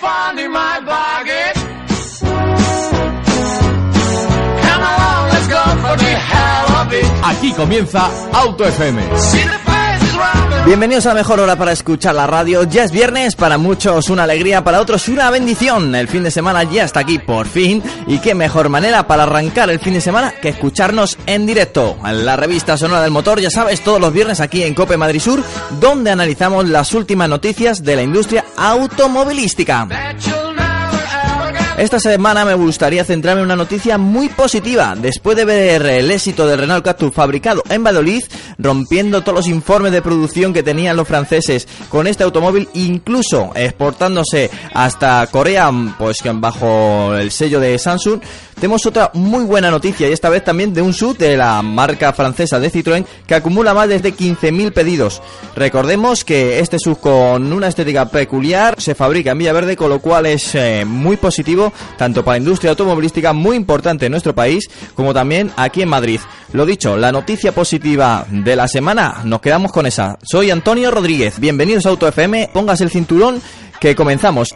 finding my bargain. Come along, let's go for the hell of it. Aquí comienza Auto FM. Bienvenidos a mejor hora para escuchar la radio. Ya es viernes, para muchos una alegría, para otros una bendición. El fin de semana ya está aquí por fin. Y qué mejor manera para arrancar el fin de semana que escucharnos en directo. En la revista Sonora del Motor, ya sabes, todos los viernes aquí en Cope Madrid Sur, donde analizamos las últimas noticias de la industria automovilística. Esta semana me gustaría centrarme en una noticia muy positiva. Después de ver el éxito del Renault Cactus fabricado en Valladolid, rompiendo todos los informes de producción que tenían los franceses con este automóvil, incluso exportándose hasta Corea, pues que bajo el sello de Samsung, tenemos otra muy buena noticia y esta vez también de un SUV de la marca francesa de Citroën que acumula más de 15.000 pedidos. Recordemos que este SUV con una estética peculiar se fabrica en Villaverde, con lo cual es eh, muy positivo tanto para la industria automovilística muy importante en nuestro país como también aquí en Madrid. Lo dicho, la noticia positiva de la semana, nos quedamos con esa. Soy Antonio Rodríguez, bienvenidos a Auto FM, pongas el cinturón que comenzamos.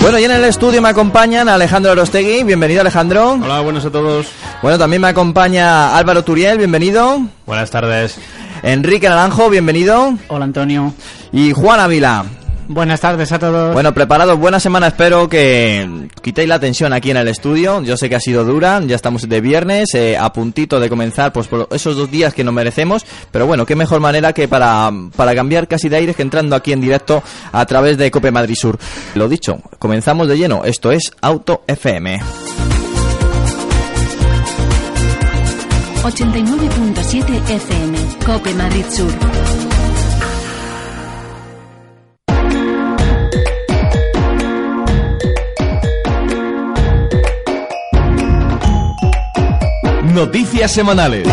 Bueno, y en el estudio me acompañan Alejandro Arostegui, bienvenido Alejandro. Hola, buenas a todos. Bueno, también me acompaña Álvaro Turiel, bienvenido. Buenas tardes. Enrique Naranjo, bienvenido. Hola Antonio. Y Juan Ávila. Buenas tardes a todos. Bueno, preparados, buena semana, espero que quitéis la tensión aquí en el estudio. Yo sé que ha sido dura, ya estamos de viernes, eh, a puntito de comenzar pues por esos dos días que nos merecemos. Pero bueno, qué mejor manera que para, para cambiar casi de aire que entrando aquí en directo a través de Cope Madrid Sur. Lo dicho, comenzamos de lleno. Esto es Auto FM. 89.7 FM, Cope Madrid Sur. Noticias semanales.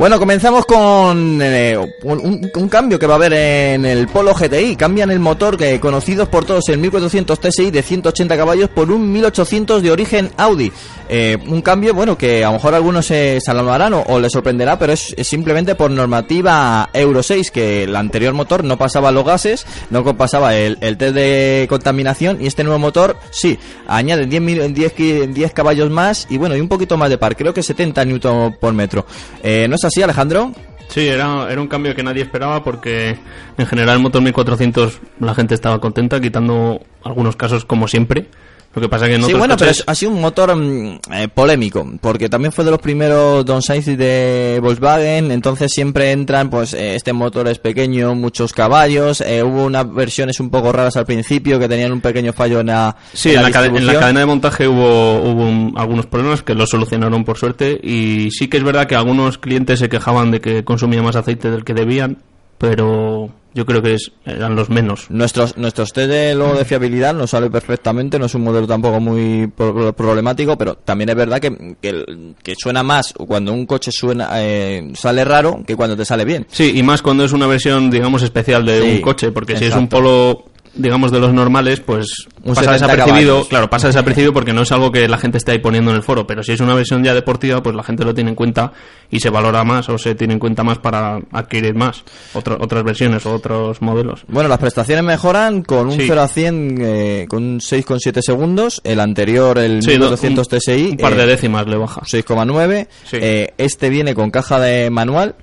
Bueno, comenzamos con eh, un, cambio que va a haber en el Polo GTI. Cambian el motor que conocidos por todos el 1400 TSI de 180 caballos por un 1800 de origen Audi. Eh, un cambio, bueno, que a lo mejor algunos se, alarmarán o, o les sorprenderá, pero es, simplemente por normativa Euro 6, que el anterior motor no pasaba los gases, no pasaba el, el test de contaminación y este nuevo motor sí, añade 10, mil- 10, ki- 10 caballos más y bueno, y un poquito más de par, creo que 70 newton por metro. Eh, ¿No es así, Alejandro? Sí, era, era un cambio que nadie esperaba porque en general el motor 1400 la gente estaba contenta, quitando algunos casos como siempre. Lo que pasa que en Sí, bueno, pero coches- es- ha sido un motor mm, eh, polémico, porque también fue de los primeros downsize de Volkswagen, entonces siempre entran, pues eh, este motor es pequeño, muchos caballos, eh, hubo unas versiones un poco raras al principio que tenían un pequeño fallo en la, Sí, en la, cade- en la cadena de montaje hubo, hubo un- algunos problemas que los solucionaron por suerte y sí que es verdad que algunos clientes se quejaban de que consumía más aceite del que debían, pero yo creo que es- eran los menos. Nuestros, nuestros test de, luego de fiabilidad nos sale perfectamente, no es un modelo tampoco muy pro- problemático, pero también es verdad que, que, suena más cuando un coche suena eh, sale raro que cuando te sale bien. Sí, y más cuando es una versión, digamos, especial de Sí, un coche, porque si es un polo, digamos, de los normales, pues Un pasa 70 desapercibido, caballos. claro, pasa desapercibido porque no es algo que la gente esté ahí poniendo en el foro, pero si es una versión ya deportiva, pues la gente lo tiene en cuenta y se valora más o se tiene en cuenta más para adquirir más, Otro- otras versiones o otros modelos. Bueno, las prestaciones mejoran con un Sí. 0 a 100 eh, con un 6,7 segundos. El anterior, el Sí, do- 1200 un- TSI, Un par de eh, décimas le baja. 6,9. Sí. Eh, este viene con caja de manual.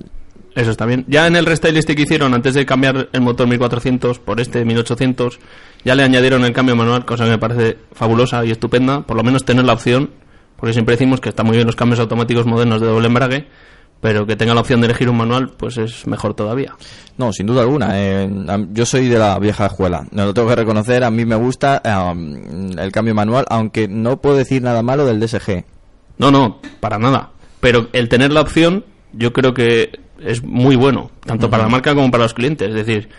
Eso está bien. Ya en el restyling este que hicieron, antes de cambiar el motor 1400 por este 1800, ya le añadieron el cambio manual, cosa que me parece fabulosa y estupenda. Por lo menos tener la opción, porque siempre decimos que está muy bien los cambios automáticos modernos de doble embrague, pero que tenga la opción de elegir un manual, pues es mejor todavía. No, sin duda alguna. eh, yo soy de la vieja escuela. No lo tengo que reconocer. A mí me gusta el cambio manual, aunque no puedo decir nada malo del DSG. No, no, para nada. Pero el tener la opción, yo creo que es muy bueno, tanto para la marca como para los clientes. Es decir,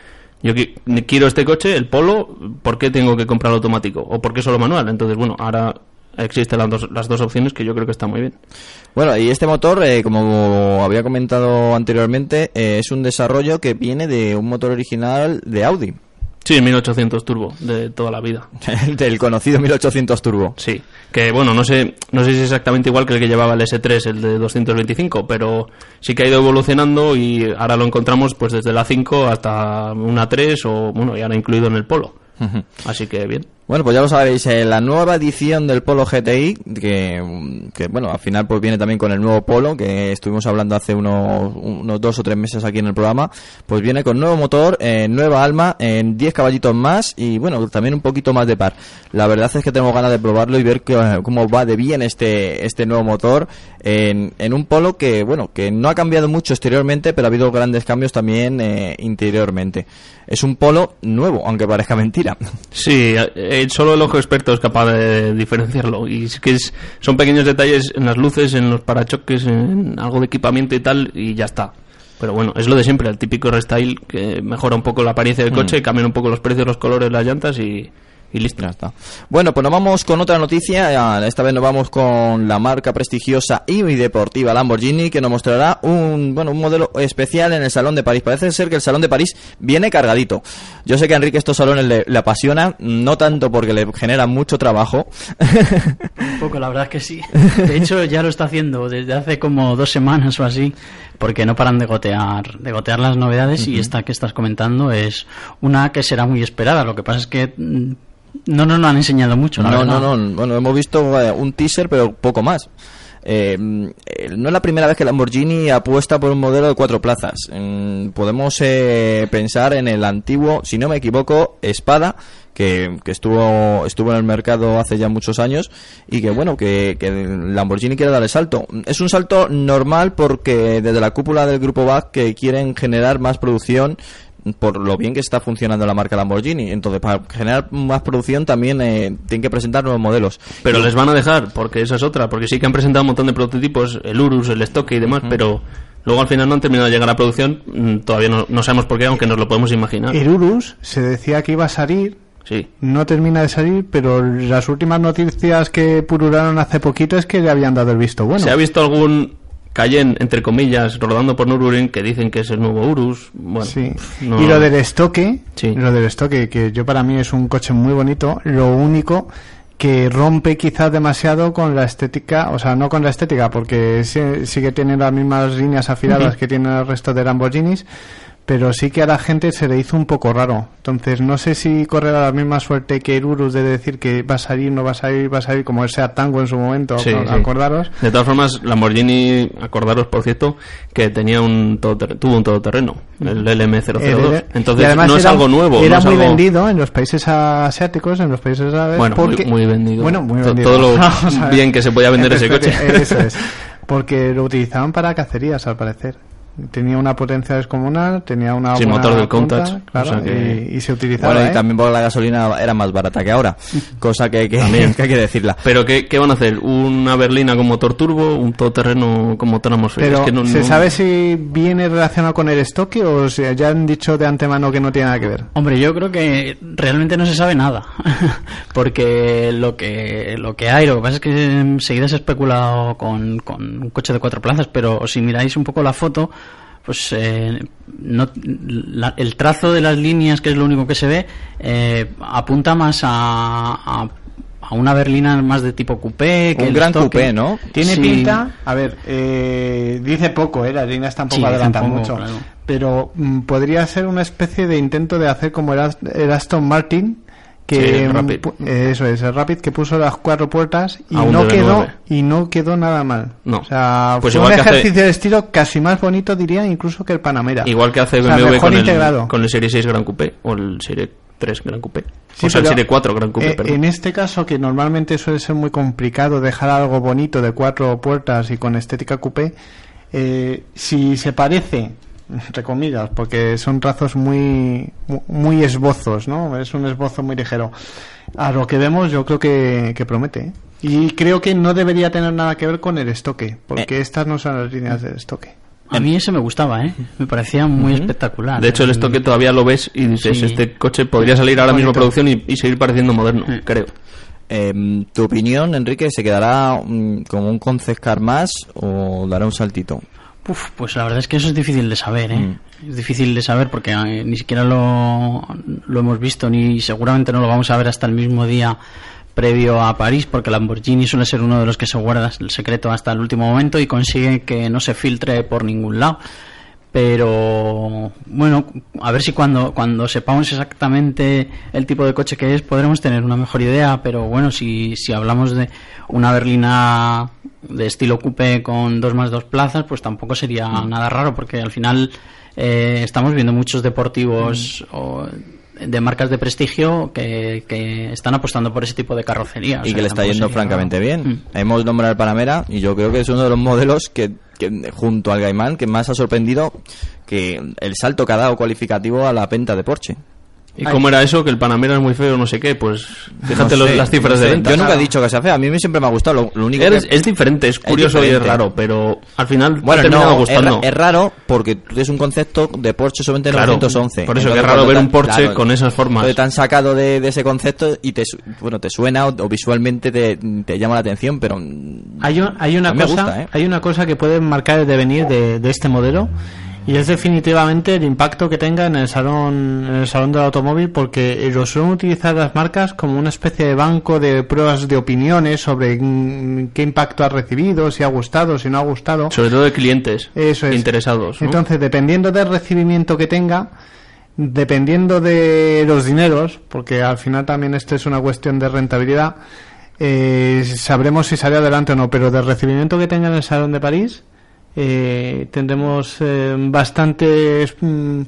yo qui- quiero este coche, el Polo, ¿por qué tengo que comprarlo automático? ¿O por qué solo manual? Entonces, bueno, ahora existen las dos, las dos opciones que yo creo que está muy bien. Bueno, y este motor, eh, como había comentado anteriormente, eh, es un desarrollo que viene de un motor original de Audi. Sí, 1800 turbo de toda la vida. Del conocido 1800 Turbo. Sí, que bueno, no sé, no sé si es exactamente igual que el que llevaba el S3, el de 225, pero sí que ha ido evolucionando y ahora lo encontramos pues desde la 5 hasta una 3 o bueno, y ahora incluido en el Polo. Así que bien. Bueno, pues ya lo sabéis, eh, la nueva edición del Polo GTI, que, que, bueno, al final pues viene también con el nuevo Polo, que estuvimos hablando hace unos, unos dos o tres meses aquí en el programa, pues viene con nuevo motor, eh, nueva alma, en 10 caballitos más y bueno, también un poquito más de par. La verdad es que tengo ganas de probarlo y ver que- cómo va de bien este, este nuevo motor en, en un Polo que, bueno, que no ha cambiado mucho exteriormente, pero ha habido grandes cambios también eh, interiormente. Es un Polo nuevo, aunque parezca mentira. Sí, eh, solo el ojo experto es capaz de diferenciarlo. Y es que es- son pequeños detalles en las luces, en los parachoques, en algo de equipamiento y tal, y ya está. Pero bueno, es lo de siempre, el típico restyle que mejora un poco la apariencia del coche, cambia un poco los precios, los colores, las llantas y, y listo. Ya está. Bueno, pues nos vamos con otra noticia. Esta vez nos vamos con la marca prestigiosa y deportiva Lamborghini que nos mostrará un, bueno, un modelo especial en el Salón de París. Parece ser que el Salón de París viene cargadito. Yo sé que a Enrique estos salones le, le apasiona, no tanto porque le genera mucho trabajo. Un poco, la verdad es que sí. De hecho, ya lo está haciendo desde hace como dos semanas o así, porque no paran de gotear, de gotear las novedades y esta que estás comentando es una que será muy esperada. Lo que pasa es que no nos lo han enseñado mucho. la No, verdad. no, no. Bueno, hemos visto un teaser, pero poco más. Eh, eh, no es la primera vez que Lamborghini apuesta por un modelo de cuatro plazas. Podemos eh, pensar en el antiguo, si no me equivoco, Espada, que, que estuvo estuvo en el mercado hace ya muchos años y que bueno que, que Lamborghini quiere dar el salto. Es un salto normal porque desde la cúpula del grupo BAC que quieren generar más producción por lo bien que está funcionando la marca Lamborghini. Entonces, para generar más producción también eh, tienen que presentar nuevos modelos. Pero les van a dejar, porque esa es otra, porque sí que han presentado un montón de prototipos, el Urus, el Stock y demás, pero luego al final no han terminado de llegar a producción, mm, todavía no, no sabemos por qué, aunque nos lo podemos imaginar. El Urus se decía que iba a salir, Sí. no termina de salir, pero las últimas noticias que purularon hace poquito es que le habían dado el visto bueno. ¿Se ha visto algún Cayenne, entre comillas, rodando por Nürburgring que dicen que es el nuevo Urus? Bueno, Sí. no- Y lo del estoque, Sí. lo del estoque, que yo para mí es un coche muy bonito, lo único que rompe quizás demasiado con la estética, o sea, no con la estética, porque sí, sí tiene las mismas líneas afiladas que tiene el resto de Lamborghinis, pero sí que a la gente se le hizo un poco raro. Entonces, no sé si correrá la misma suerte que el Urus de decir que va a salir, no va a salir, va a salir, como ese Tango en su momento, Sí, ac- sí. acordaros. De todas formas, Lamborghini, acordaros por cierto, que tenía un tuvo un todoterreno, el LM002. Eh, Entonces no es era- algo nuevo. Era no muy algo- vendido en los países asiáticos, en los países árabes. Bueno, muy- porque, muy vendido. Bueno, muy vendido. todo lo bien que se podía vender ese coche. Eso es. Porque lo utilizaban para cacerías, al parecer. Tenía una potencia descomunal, tenía una Sí, buena motor del punta, Countach, claro, o sea que- y, y se utilizaba. Bueno, y ¿eh? también por la gasolina era más barata que ahora, cosa que, que, También. que hay que decirla. Pero ¿qué, qué van a hacer? ¿Una berlina con motor turbo? ¿Un todoterreno con motor atmosférico? Pero, Es que no- ¿se no- sabe si viene relacionado con el estoque o si ya han dicho de antemano que no tiene nada que ver? Hombre, yo creo que realmente no se sabe nada, porque lo que lo que hay, lo que pasa es que enseguida se ha especulado con, con un coche de cuatro plazas, pero si miráis un poco la foto, pues eh, no, la- el trazo de las líneas, que es lo único que se ve, eh, apunta más a, a, a una berlina más de tipo coupé. Que Un el gran coupé, ¿no? Tiene Sí. pinta, a ver, eh, dice poco, ¿eh? las líneas tampoco Sí, adelantan poco, mucho, claro. pero mm, podría ser una especie de intento de hacer como el Aston Martin, que mm, Rapid. eh, eso es, el Rapid que puso las cuatro puertas y no DB9. quedó y no quedó nada mal. No. O sea, Pues fue un hace- ejercicio de estilo casi más bonito diría incluso que el Panamera. Igual que hace O sea, BMW mejor con, integrado. el, con el Serie 6 Gran Coupé o el Serie 3 Gran Coupé. Sí, o sea, el Serie 4 Gran Coupé, eh, perdón. en este caso, que normalmente suele ser muy complicado dejar algo bonito de cuatro puertas y con estética coupé, eh, si se parece, entre comillas, porque son trazos muy, mu- muy esbozos, ¿no? Es un esbozo muy ligero. A lo que vemos, yo creo que, que promete. ¿eh? Y creo que no debería tener nada que ver con el estoque, porque estas no son las líneas del estoque. A mí ese me gustaba, ¿eh? Me parecía muy espectacular. De hecho, el estoque todavía lo ves y dices, Sí. este coche podría salir ahora mismo producción y, y seguir pareciendo moderno, Sí. creo. Eh, ¿Tu opinión, Enrique, se quedará mm, como un concept car más o dará un saltito? Uf, pues la verdad es que eso es difícil de saber, ¿eh? Es difícil de saber porque eh, ni siquiera lo, lo hemos visto ni seguramente no lo vamos a ver hasta el mismo día previo a París porque Lamborghini suele ser uno de los que se guarda el secreto hasta el último momento y consigue que no se filtre por ningún lado. Pero bueno, a ver si cuando, cuando sepamos exactamente el tipo de coche que es podremos tener una mejor idea. Pero bueno, si, si hablamos de una berlina de estilo coupé con dos más dos plazas, pues tampoco sería nada raro porque al final eh, estamos viendo muchos deportivos o de marcas de prestigio que, que están apostando por ese tipo de carrocería. O y sea, que le está yendo francamente bien. Mm. Hemos nombrado el Panamera y yo creo que es uno de los modelos que, que, junto al Gaimán que más ha sorprendido que el salto que ha dado cualificativo a la venta de Porsche. ¿Y cómo era eso? Que el Panamera es muy feo, no sé qué. Pues fíjate No sé, las cifras no de sé. venta. Yo nunca he dicho que sea fea, a mí siempre me ha gustado. Lo, lo único Es, que- es diferente, es curioso y es diferente. raro, pero al final Bueno, ha terminado no, es, gustando. ra- es raro porque tú tienes un concepto de Porsche solamente Claro, 911. por eso que es raro ver te- un Porsche con esas formas. te han sacado de, de ese concepto y te, bueno, te suena o, o visualmente te, te llama la atención, pero Hay, un- hay una cosa, gusta, ¿eh? hay una cosa que puede marcar el devenir de, de este modelo y es definitivamente el impacto que tenga en el salón, en el salón del automóvil, porque lo suelen utilizar las marcas como una especie de banco de pruebas de opiniones sobre mm, qué impacto ha recibido, si ha gustado, si no ha gustado. Sobre todo de clientes Eso es. interesados. ¿no? Entonces, dependiendo del recibimiento que tenga, dependiendo de los dineros, porque al final también esto es una cuestión de rentabilidad, eh, sabremos si sale adelante o no, pero del recibimiento que tenga en el Salón de París, eh, tendremos eh, bastantes, mm,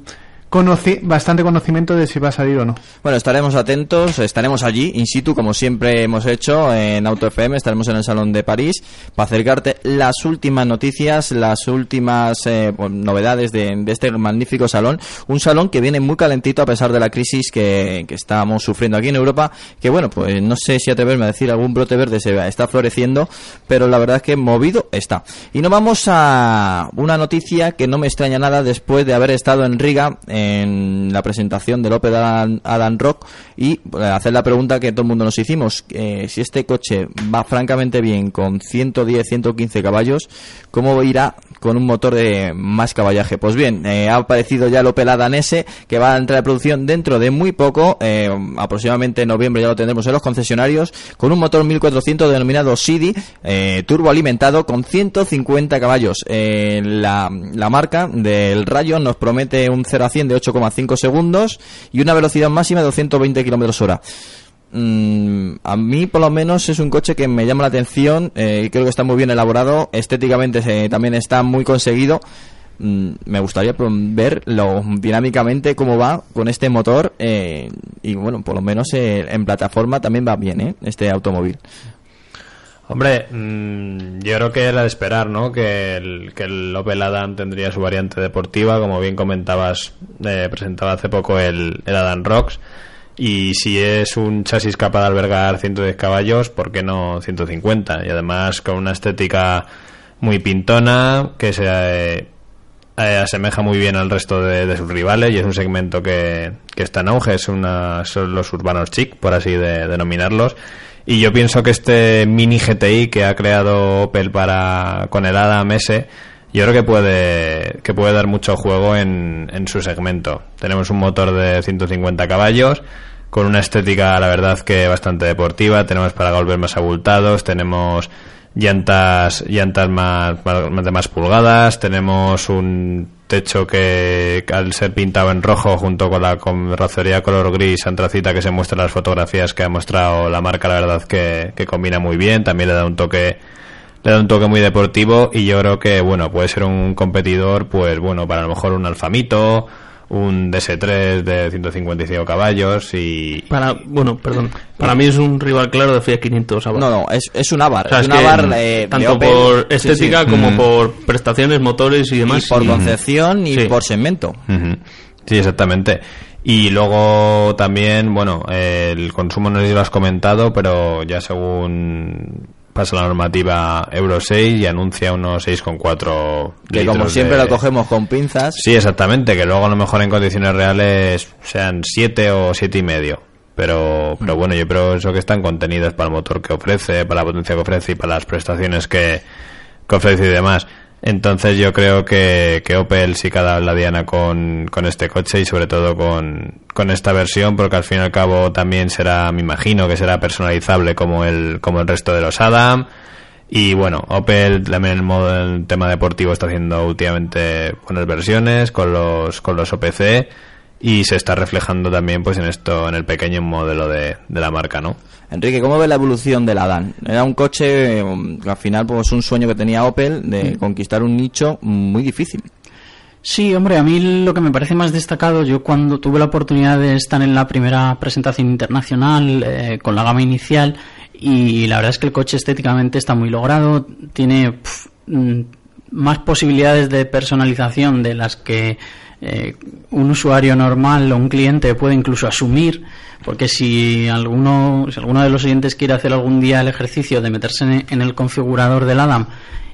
conoci- bastante conocimiento de si va a salir o no. Bueno, estaremos atentos, estaremos allí, in situ, como siempre hemos hecho en Auto FM, estaremos en el Salón de París para acercarte las últimas noticias, las últimas eh, novedades de, de este magnífico salón. Un salón que viene muy calentito a pesar de la crisis que, que estamos sufriendo aquí en Europa, que bueno, pues no sé si atreverme a decir algún brote verde se está floreciendo, pero la verdad es que movido está. Y nos vamos a una noticia que no me extraña nada después de haber estado en Riga en la presentación del Opel Adam, Adam Rock y eh, hacer la pregunta que todo el mundo nos hicimos, eh, si este coche va francamente bien con 110, 115 caballos, ¿cómo irá con un motor de más caballaje? Pues bien, eh, ha aparecido ya el Opel Adam S que va a entrar en producción dentro de muy poco, eh, aproximadamente en noviembre ya lo tendremos en los concesionarios, con un motor 1400 denominado CD, eh, turbo alimentado con 150 caballos. Eh, la, la marca del Rayo nos promete un 0 a 100 de 8,5 segundos y una velocidad máxima de 220 kilómetros hora. Mm, a mí por lo menos es un coche que me llama la atención eh, creo que está muy bien elaborado estéticamente se- también está muy conseguido Mm, me gustaría ver lo dinámicamente cómo va con este motor eh, y bueno por lo menos eh, en plataforma también va bien ¿eh? este automóvil Hombre, mm, yo creo que era de esperar, ¿no? Que el, que el Opel Adam tendría su variante deportiva, como bien comentabas, presentaba hace poco el, el Adam Rocks. Y si es un chasis capaz de albergar 110 caballos, ¿por qué no 150? Y además con una estética muy pintona, que se eh, eh, asemeja muy bien al resto de, sus rivales y es un segmento que, que está en auge, es una, son los urbanos chic, por así de- denominarlos. Y yo pienso que este mini GTI que ha creado Opel para con el Adam S, yo creo que puede que puede dar mucho juego en, en su segmento. Tenemos un motor de 150 caballos con una estética, la verdad, que bastante deportiva. Tenemos para golpes más abultados, tenemos llantas llantas más, más de más pulgadas, tenemos un techo que al ser pintado en rojo junto con la carrocería color gris antracita que se muestra en las fotografías que ha mostrado la marca, la verdad que, que combina muy bien, también le da un toque le da un toque muy deportivo y yo creo que bueno puede ser un competidor pues bueno para a lo mejor un Alfamito un DS3 de 155 caballos y Para, bueno, perdón. Para mí es un rival claro de Fiat 500 Abarth. no no es, es un Avar O sea, es un que, Avar eh, tanto por estética sí. como Mm. por prestaciones, motores y demás. y por y- concepción y Sí. por segmento. Sí, exactamente. Y luego también, bueno, eh, el consumo no sé si lo has comentado, pero ya según pasa la normativa Euro 6 y anuncia unos 6,4 que como siempre de- lo cogemos con pinzas Sí, exactamente, que luego a lo mejor en condiciones reales sean 7 o siete y medio. Pero, pero bueno, yo creo eso que están contenidos para el motor que ofrece, para la potencia que ofrece y para las prestaciones que, que ofrece y demás. Entonces yo creo que, que Opel sí que ha dado la diana con, con este coche y sobre todo con, con esta versión porque al fin y al cabo también será, me imagino que será personalizable como el, como el resto de los Adam. Y bueno, Opel también el modo el tema deportivo está haciendo últimamente buenas versiones con los, con los OPC y se está reflejando también pues en esto, en el pequeño modelo de, de la marca, ¿no? Enrique, ¿cómo ves la evolución del Adán? Era un coche, eh, que al final, pues un sueño que tenía Opel de conquistar un nicho muy difícil. Sí, hombre, a mí lo que me parece más destacado, yo cuando tuve la oportunidad de estar en la primera presentación internacional eh, con la gama inicial, y la verdad es que el coche estéticamente está muy logrado, tiene mm, más posibilidades de personalización de las que eh, un usuario normal o un cliente puede incluso asumir, porque si alguno, si alguno de los oyentes quiere hacer algún día el ejercicio de meterse en, el configurador del Adam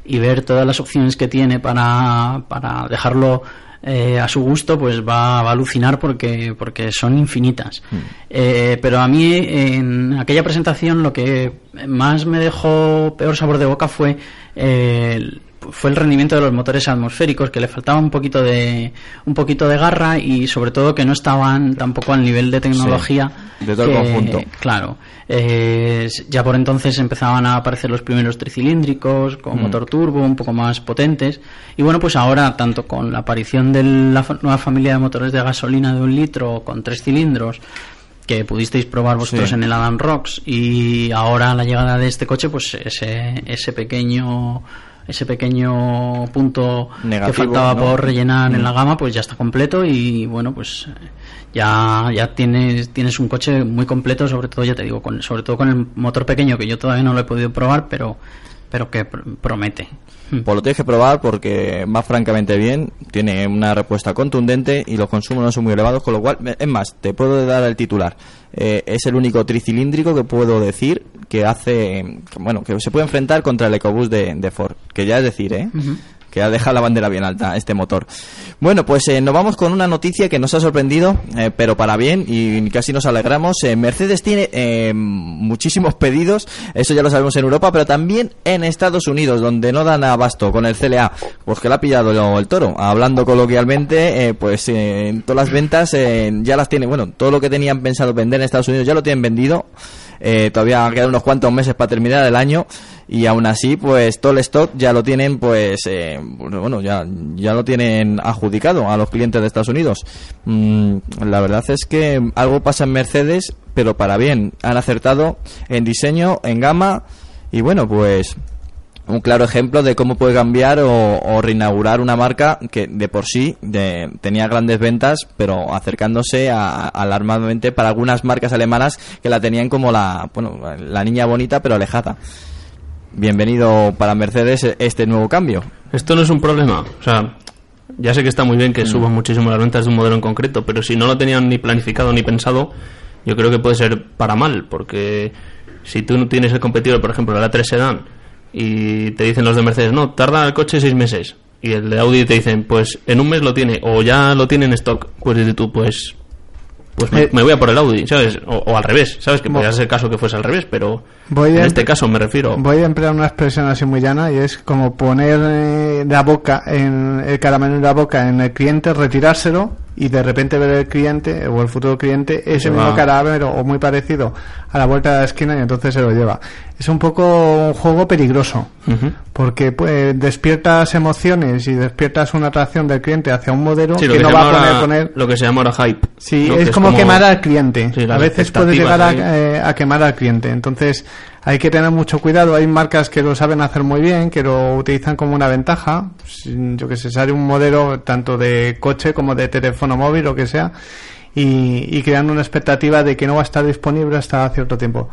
y ver todas las opciones que tiene para, para dejarlo eh, a su gusto, pues va, va a alucinar porque, porque son infinitas. Eh, pero a mí en aquella presentación lo que más me dejó peor sabor de boca fue eh, fue el rendimiento de los motores atmosféricos que le faltaba un poquito de un poquito de garra y sobre todo que no estaban tampoco al nivel de tecnología Sí, de todo el conjunto. claro eh, ya por entonces empezaban a aparecer los primeros tricilíndricos con Mm. motor turbo un poco más potentes y bueno pues ahora tanto con la aparición de la nueva familia de motores de gasolina de un litro con tres cilindros que pudisteis probar vosotros Sí. en el Adam Rocks y ahora la llegada de este coche pues ese ese pequeño ese pequeño punto que faltaba ¿no? por rellenar en Mm. la gama pues ya está completo y bueno pues eh, ya ya tienes tienes un coche muy completo sobre todo ya te digo con sobre todo con el motor pequeño que yo todavía no lo he podido probar pero pero que pr- promete Pues lo tienes que probar porque va francamente bien, tiene una respuesta contundente y los consumos no son muy elevados, con lo cual, es más, te puedo dar el titular. Eh, es el único tricilíndrico que puedo decir que hace, bueno, que se puede enfrentar contra el EcoBoost de, de Ford, que ya es decir, ¿eh? Que ha dejado la bandera bien alta este motor. Bueno, pues eh, nos vamos con una noticia que nos ha sorprendido, eh, pero para bien y casi nos alegramos. Eh, Mercedes tiene muchísimos pedidos, eso ya lo sabemos en Europa, pero también en Estados Unidos, donde no dan abasto con el CLA, pues que le ha pillado el, toro. Hablando coloquialmente, pues en todas las ventas ya las tiene, bueno, todo lo que tenían pensado vender en Estados Unidos ya lo tienen vendido. Todavía quedan unos cuantos meses para terminar el año y aún así pues todo el stock ya lo tienen pues eh, bueno ya ya lo tienen adjudicado a los clientes de Estados Unidos Mm, la verdad es que algo pasa en Mercedes pero para bien han acertado en diseño en gama y bueno pues un claro ejemplo de cómo puede cambiar o, o reinaugurar una marca que de por sí de- tenía grandes ventas, pero acercándose a- alarmadamente para algunas marcas alemanas que la tenían como la, bueno, la niña bonita pero alejada. Bienvenido para Mercedes este nuevo cambio. Esto no es un problema. O sea, ya sé que está muy bien que suban muchísimo las ventas de un modelo en concreto, pero si no lo tenían ni planificado ni pensado, yo creo que puede ser para mal, porque si tú no tienes el competidor, por ejemplo, el A3 Sedan, y te dicen los de Mercedes, no, tarda el coche seis meses, y el de Audi te dicen, pues en un mes lo tiene, o ya lo tiene en stock, pues dices tú, pues pues me, Eh, me voy a por el Audi, ¿sabes? O, o al revés, ¿sabes? Que podría ser el caso que fuese al revés, pero Voy en a este caso me refiero. Voy a emplear una expresión así muy llana y es como poner eh, la boca en el caramelo en la boca en el cliente, retirárselo y de repente ver el cliente o el futuro cliente ese Se mismo caramelo o muy parecido a la vuelta de la esquina y entonces se lo lleva. Es un poco un juego peligroso porque pues, despiertas emociones y despiertas una atracción del cliente hacia un modelo Sí, que que, no va a poner, ahora- poner lo que se llama ahora hype. Sí, ¿no? es, Que como, quemar al cliente. Sí, a veces puede llegar a, eh, a quemar al cliente. Entonces hay que tener mucho cuidado. Hay marcas que lo saben hacer muy bien, que lo utilizan como una ventaja. Si- Yo que sé, sale un modelo tanto de coche como de teléfono móvil o que sea y, y crean una expectativa de que no va a estar disponible hasta cierto tiempo.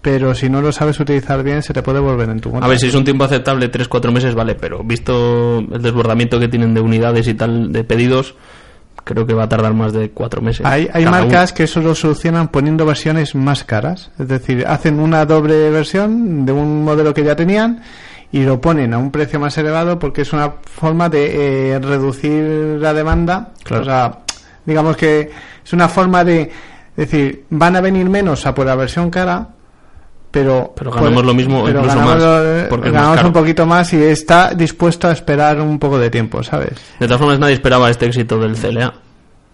Pero si no lo sabes utilizar bien, se te puede volver en tu contra. A ver, si es un tiempo aceptable, 3-4 meses, vale, pero visto el desbordamiento que tienen de unidades y tal, de pedidos, creo que va a tardar más de 4 meses. Hay, hay marcas que eso lo solucionan poniendo versiones más caras. Es decir, hacen una doble versión de un modelo que ya tenían y lo ponen a un precio más elevado porque es una forma de eh, reducir la demanda. Claro. O sea, digamos que es una forma de decir, van a venir menos a por la versión cara, pero Pero ganamos lo mismo, pero incluso ganamos, más, porque ganamos un poquito más y está dispuesto a esperar un poco de tiempo, ¿sabes? De todas formas, nadie esperaba este éxito del CLA.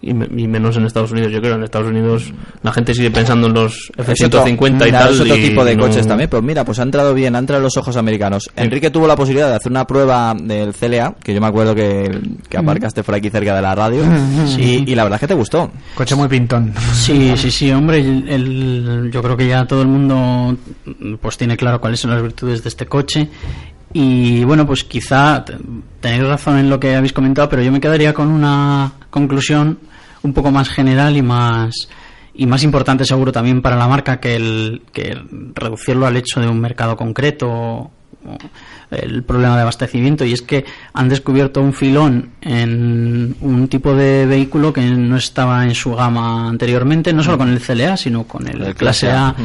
Y, me- y menos en Estados Unidos, yo creo. En Estados Unidos la gente sigue pensando en los Es otro- F-150 y tal. Es otro y tipo de no- coches también, pero mira, pues ha entrado bien, ha entrado en los ojos americanos. Enrique tuvo la posibilidad de hacer una prueba del CLA, que yo me acuerdo que, que aparcaste por aquí cerca de la radio, Sí. y, y la verdad es que te gustó. Coche muy pintón. Sí, sí, sí, hombre, el- el- yo creo que ya todo el mundo pues tiene claro cuáles son las virtudes de este coche y bueno, pues quizá te- tenéis razón en lo que habéis comentado, pero yo me quedaría con una conclusión un poco más general y más y más importante seguro también para la marca que el que reducirlo al hecho de un mercado concreto o el problema de abastecimiento y es que han descubierto un filón en un tipo de vehículo que no estaba en su gama anteriormente, no solo con el CLA, sino con el, El clase clase A. A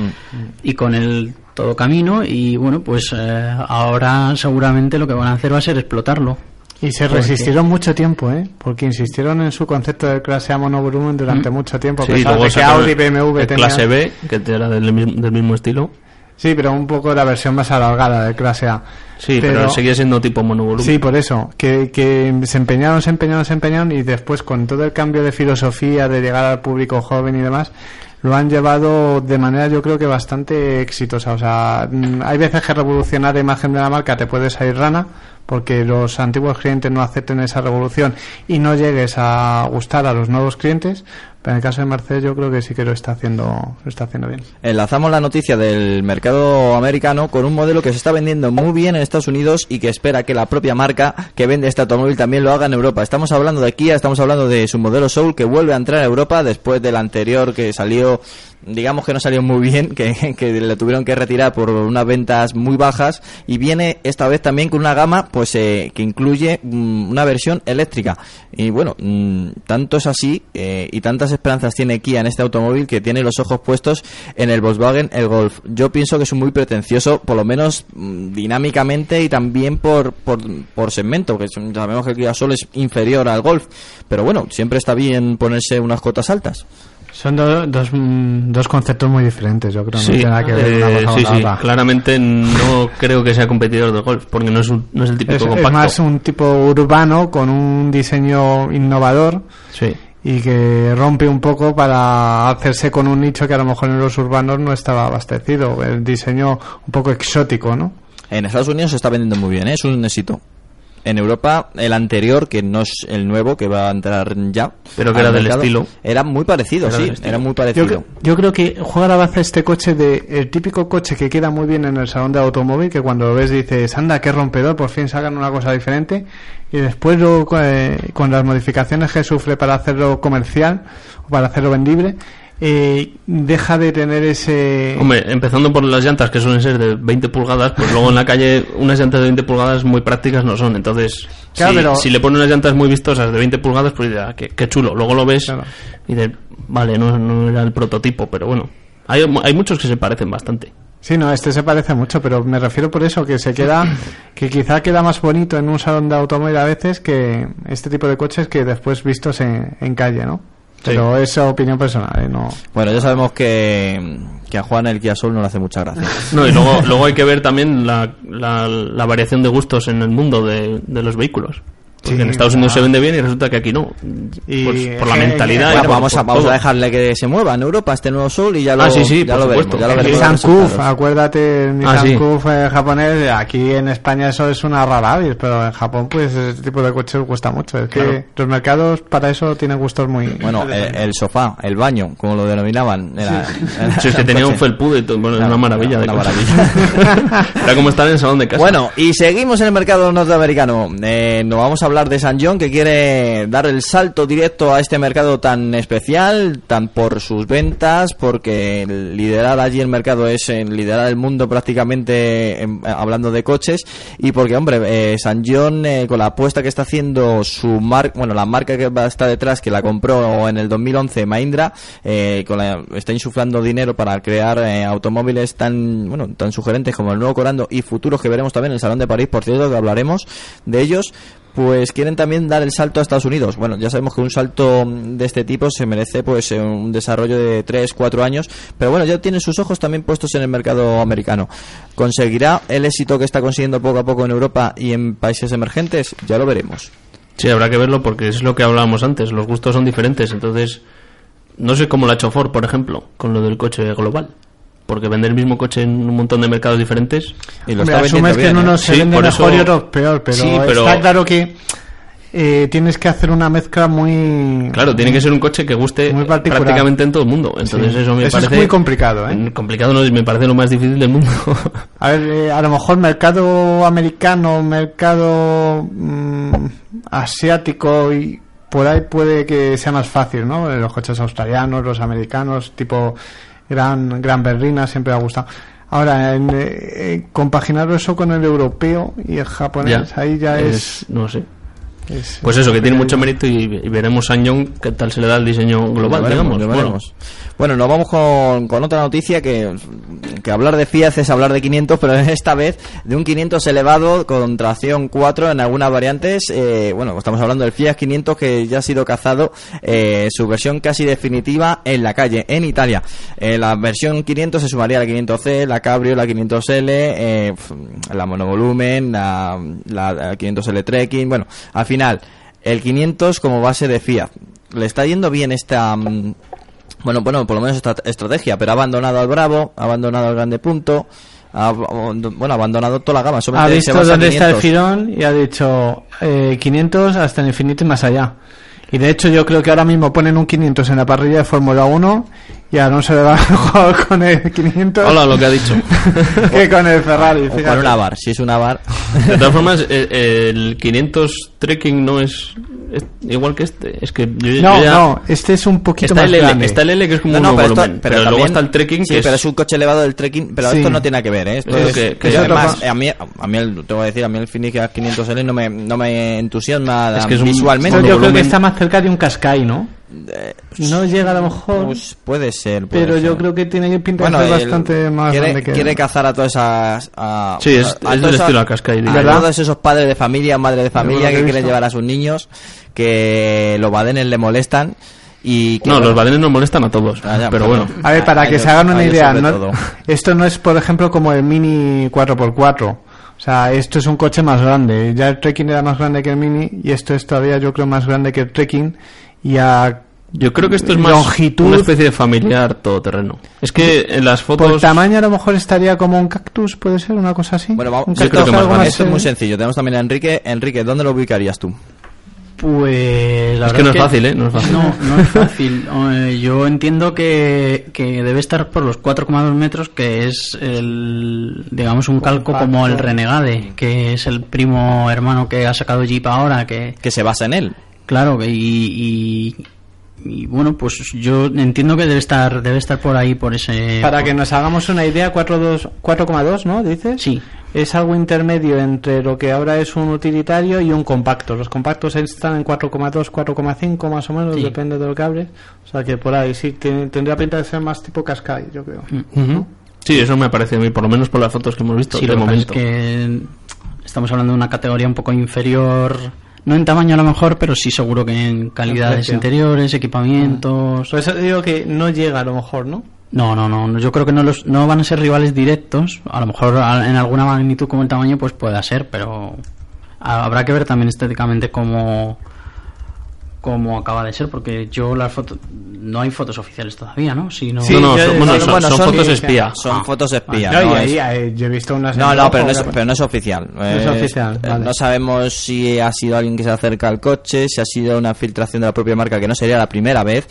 y con el todo camino y bueno, pues eh, ahora seguramente lo que van a hacer va a ser explotarlo. Y se Porque- resistieron mucho tiempo, ¿eh? Porque insistieron en su concepto de clase A monovolumen durante Mm. mucho tiempo. a Sí, pesar luego de que Audi y BMW el tenían- clase B, que era del mismo, del mismo estilo. Sí, pero un poco la versión más alargada de clase A. Sí, pero, seguía siendo tipo monovolumen. Sí, por eso, que, que se empeñaron, se empeñaron, se empeñaron y después con todo el cambio de filosofía de llegar al público joven y demás, lo han llevado de manera yo creo que bastante exitosa. O sea, mm, hay veces que revolucionar la imagen de la marca te puede salir rana porque los antiguos clientes no acepten esa revolución y no llegues a gustar a los nuevos clientes, pero en el caso de Mercedes yo creo que sí que lo está haciendo, lo está haciendo bien. Enlazamos la noticia del mercado americano con un modelo que se está vendiendo muy bien en Estados Unidos y que espera que la propia marca que vende este automóvil también lo haga en Europa. Estamos hablando de Kia, estamos hablando de su modelo Soul que vuelve a entrar a Europa después del anterior que salió, digamos que no salió muy bien, que, que le tuvieron que retirar por unas ventas muy bajas y viene esta vez también con una gama pues eh, que incluye mm, una versión eléctrica. Y bueno, mm, tanto es así eh, y tantas esperanzas tiene Kia en este automóvil que tiene los ojos puestos en el Volkswagen el Golf. Yo pienso que es muy pretencioso, por lo menos mm, dinámicamente y también por, por, por segmento, porque sabemos que el Kia Soul es inferior al Golf, pero bueno, siempre está bien ponerse unas cotas altas. Son do- dos, mm, dos conceptos muy diferentes, yo creo, no Sí, que ver una eh, cosa sí, sí, claramente no creo que sea competidor de golf, porque no es, un- no es el típico Es, es compacto. más un tipo urbano con un diseño innovador Sí. y que rompe un poco para hacerse con un nicho que a lo mejor en los urbanos no estaba abastecido. El diseño un poco exótico, ¿no? En Estados Unidos se está vendiendo muy bien, ¿eh? es un éxito. En Europa, el anterior, que no es el nuevo, que va a entrar ya. Pero que era del estilo. Era muy parecido, Era sí, era muy Yo, parecido. yo creo que juega la baza este coche de el típico coche que queda muy bien en el salón de automóvil, que cuando lo ves dices, anda, qué rompedor, por fin sacan una cosa diferente, y después lo, eh, con las modificaciones que sufre para hacerlo comercial, o para hacerlo vendible, eh, deja de tener ese... Hombre, empezando por las llantas que suelen ser de 20 pulgadas, pues luego en la calle unas llantas de 20 pulgadas muy prácticas no son. Entonces, Claro, si, pero- si le ponen unas llantas muy vistosas de 20 pulgadas, pues ya, qué, qué chulo. Luego lo ves Claro. y dices, vale, no, no era el prototipo, pero bueno. Hay, hay muchos que se parecen bastante. Sí, no, este se parece mucho, pero me refiero por eso, que se queda, que quizá queda más bonito en un salón de automóvil a veces que este tipo de coches que después vistos en, en calle, ¿no? Pero es opinión personal, ¿eh? no. Bueno, ya sabemos que, que a Juan el Kia Soul no le hace mucha gracia. No, y luego, luego hay que ver también la, la, la variación de gustos en el mundo de, de los vehículos. Porque Sí, en Estados Unidos ah. se vende bien y resulta que aquí no. Y Pues por la mentalidad. Bueno, vamos, a, vamos a dejarle que se mueva en Europa este nuevo Soul y ya lo, Ah, sí, sí, ya por lo veremos. supuesto. Ya lo veremos resultados. acuérdate, el Ah, sí. Cuf eh, japonés, aquí en España eso es una rara avis, pero en Japón pues ese tipo de coches cuesta mucho. Es que Claro. los mercados para eso tienen gustos muy... Bueno, el, el sofá, el baño, como lo denominaban. Era, era Si es que tenía un felpudo y todo, bueno, es Claro, una maravilla de una maravilla. Era como estar en el salón de casa. Bueno, y seguimos en el mercado norteamericano. Eh, nos vamos a hablar de San John, que quiere dar el salto directo a este mercado tan especial, tan por sus ventas, porque liderar allí el mercado es eh, liderar el mundo prácticamente em, hablando de coches, y porque, hombre, eh, San John, eh, con la apuesta que está haciendo su marca, bueno, la marca que está detrás, que la compró en el 2011 Mahindra, eh, con la- está insuflando dinero para crear eh, automóviles tan, bueno, tan sugerentes como el nuevo Corando y futuros que veremos también en el Salón de París, por cierto, que hablaremos de ellos, pues quieren también dar el salto a Estados Unidos. Bueno, ya sabemos que un salto de este tipo se merece pues eh, un desarrollo de 3, 4 años, pero bueno, ya tienen sus ojos también puestos en el mercado americano. ¿Conseguirá el éxito que está consiguiendo poco a poco en Europa y en países emergentes? Ya lo veremos. Sí, habrá que verlo porque es lo que hablábamos antes. Los gustos son diferentes. Entonces, no sé cómo lo ha hecho Ford, por ejemplo, con lo del coche global. Porque vender el mismo coche en un montón de mercados diferentes. Y lo Hombre, está vendiendo asumes que en ¿eh? unos se Sí, vende por mejor eso- y otros peor, pero, Sí, pero- está claro que eh, tienes que hacer una mezcla muy... Claro, tiene que ser un coche que guste Muy prácticamente en todo el mundo. Entonces, Sí. eso me Eso es muy complicado, ¿eh? Mm, Complicado no es, me parece lo más difícil del mundo. A ver, eh, a lo mejor mercado americano, mercado mm, asiático y por ahí puede que sea más fácil, ¿no? Los coches australianos, los americanos, tipo gran, gran berlina, siempre me ha gustado. Ahora, en, eh, eh, compaginar eso con el europeo y el japonés, ahí ya es... No sé. Es- Pues eso, que tiene mucho mérito y, y veremos a Young qué tal se le da el diseño global, Lo veremos, digamos. Bueno. Bueno, nos vamos con, con otra noticia que, que hablar de Fiat es hablar de 500, pero esta vez de un 500 elevado con tracción 4 en algunas variantes. Eh, bueno, estamos hablando del Fiat 500 que ya ha sido cazado eh, su versión casi definitiva en la calle, en Italia. Eh, la versión 500 se sumaría a la 500C, la Cabrio, la 500L, eh, la monovolumen, la, la, la 500L Trekking. Bueno, al final, el 500 como base de Fiat. Le está yendo bien esta... mm, bueno, bueno, por lo menos esta estrategia, pero ha abandonado al Bravo, ha abandonado al Grande Punto, ha, bueno, ha abandonado toda la gama. Ha visto dónde está el 500. filón y ha dicho eh, 500 hasta el infinito y más allá. Y de hecho yo creo que ahora mismo ponen un 500 en la parrilla de Fórmula 1 y a no se le va mejor con el 500 Hola, lo que ha dicho. que con el Ferrari. O fíjate. con una bar, si es una bar. De todas formas, eh, el 500 Trekking no es, es igual que este. Es que yo, yo No, ya- no, este es un poquito Está más el, L, grande. está el L que es como No, un no, pero, volumen, esto, pero, pero luego también- está el Trekking sí, que pero es, es un coche elevado del trekking, pero Sí. esto no tiene nada que ver, ¿eh? Esto es- que- que yo yo además, toco- a mí, a mí el, te voy a decir, a mí el Phoenix 500L no me, no me entusiasma Es que es un- visualmente. Yo creo volumen- que está más cerca de un Qashqai, ¿no? No llega a lo mejor, Pues puede ser. puede pero yo ser. creo que tiene pinta de Bueno, ser bastante más quiere, grande que... quiere cazar a todas esas a, Sí, es- a es del esas- estilo a yo. todos esos padres de familia madres de familia que que quieren llevar a sus niños que los badenes le molestan y que, No, bueno, los badenes nos molestan a todos. Ah, ya, pero bueno. bueno. A ver, para A que ellos- se hagan a una idea, ¿no? todo. esto no es, por ejemplo, como el Mini 4x4. O sea, esto es un coche más grande. Ya el Trekking era más grande que el Mini y esto es todavía, yo creo, más grande que el Trekking. Y a Yo creo que esto es más Longitud. una especie de familiar todoterreno. Es que en las por fotos... tamaño a lo mejor estaría como un cactus, puede ser una cosa así. bueno, vamos, Un yo creo que más esto es eh, muy sencillo tenemos también a Enrique Enrique ¿dónde lo ubicarías tú? Pues la Es que no es fácil, ¿eh? No es fácil. No, no es fácil. Eh, Yo entiendo que, que debe estar por los 4,2 metros, que es el, digamos, un calco como el Renegade, que es el primo hermano que ha sacado Jeep ahora, que, que se basa en él claro, y, y, y bueno, pues yo entiendo que debe estar, debe estar por ahí, por ese. Para por- que nos hagamos una idea, 4,2, 4,2, ¿no? ¿Dices? Sí. Es algo intermedio entre lo que ahora es un utilitario y un compacto. Los compactos están en 4,2, 4,5 más o menos, Sí. depende de lo que hables. O sea que por ahí sí, tiene- tendría pinta de ser más tipo Qashqai, yo creo. Ujú. Sí, eso me parece a mí, por lo menos por las fotos que hemos visto Sí, de lo que pasa es momento. que estamos hablando de una categoría un poco inferior, no en tamaño a lo mejor, pero sí seguro que en calidades precio. interiores, equipamientos. Por eso digo que no llega a lo mejor, ¿no? No, no, no, yo creo que no, los, no van a ser rivales directos. A lo mejor en alguna magnitud como el tamaño, pues pueda ser, pero habrá que ver también estéticamente cómo, cómo acaba de ser, porque yo las fotos. No hay fotos oficiales todavía, ¿no? Si no, Sí, no, no, son, bueno, yo- son, bueno, son son- fotos sí, espía. son Ah. fotos espía No, no y es- ahí, ahí yo he visto unas... No, no, pero no, es, pero no es oficial. es oficial, eh, vale. No sabemos si ha sido alguien que se acerca al coche, si ha sido una filtración de la propia marca, que no sería la primera vez.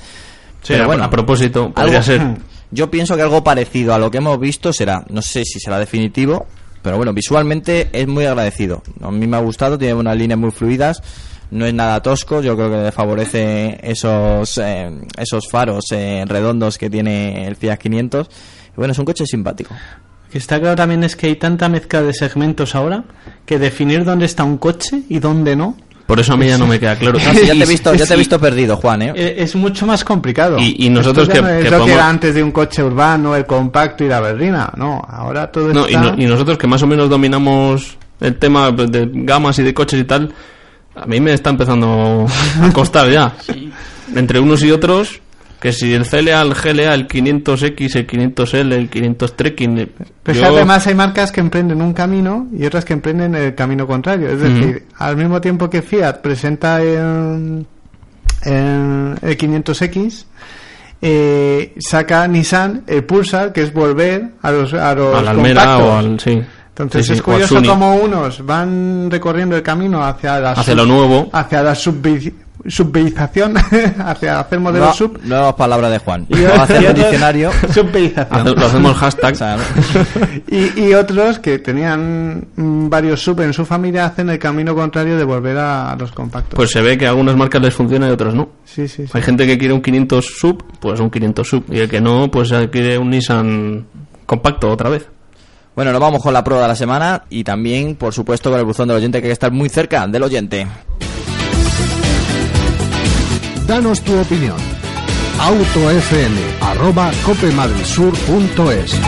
Sí, pero bueno, a propósito, podría algo- ser. Yo pienso que algo parecido a lo que hemos visto será, no sé si será definitivo, pero bueno, visualmente es muy agradecido. A mí me ha gustado, tiene unas líneas muy fluidas, no es nada tosco, yo creo que le favorece esos eh, esos faros eh, redondos que tiene el Fiat 500. Y bueno, es un coche simpático. Que está claro también es que hay tanta mezcla de segmentos ahora que definir dónde está un coche y dónde no Por eso a mí ya no me queda claro. No, sí, ya te he visto, ya te he sí. visto perdido, Juan, ¿eh? eh, es mucho más complicado. Y- y nosotros Esto ya que- no es que lo era antes de un coche urbano, el compacto y la berlina. No, ahora todo No, y, está... no- y nosotros que más o menos dominamos el tema de gamas y de coches y tal, a mí me está empezando a costar ya. Entre unos y otros, que si el CLA, el GLA, el 500X, el 500L, el 500 Trekking... eh, Pero yo- además hay marcas que emprenden un camino y otras que emprenden el camino contrario. Es decir, al mismo tiempo que Fiat presenta el, el, el 500X, eh, saca Nissan el Pulsar, que es volver a los, a los compactos. o al... Sí. Entonces Sí, sí, es curioso como unos van recorriendo el camino hacia la Hacia sub- lo nuevo. hacia la subbeización, hacia hacer modelo Nueva- sub. Nuevas palabras de Juan. Y hacer otros- diccionario. Subbeización. Lo hacemos hashtag. ¿no? y, y otros que tenían mm, varios sub en su familia hacen el camino contrario de volver a, a los compactos. Pues se ve que a algunas marcas les funciona y a otras no. sí, sí, sí. Hay gente que quiere un 500 sub, pues un 500 sub. Y el que no, pues quiere un Nissan compacto otra vez. Bueno, nos vamos con la prueba de la semana y también, por supuesto, con el buzón del oyente que hay que estar muy cerca del oyente. Danos tu opinión. autofm arroba copemadrisur.es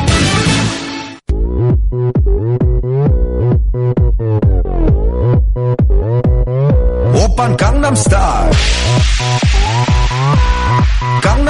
Open Gangnam Style.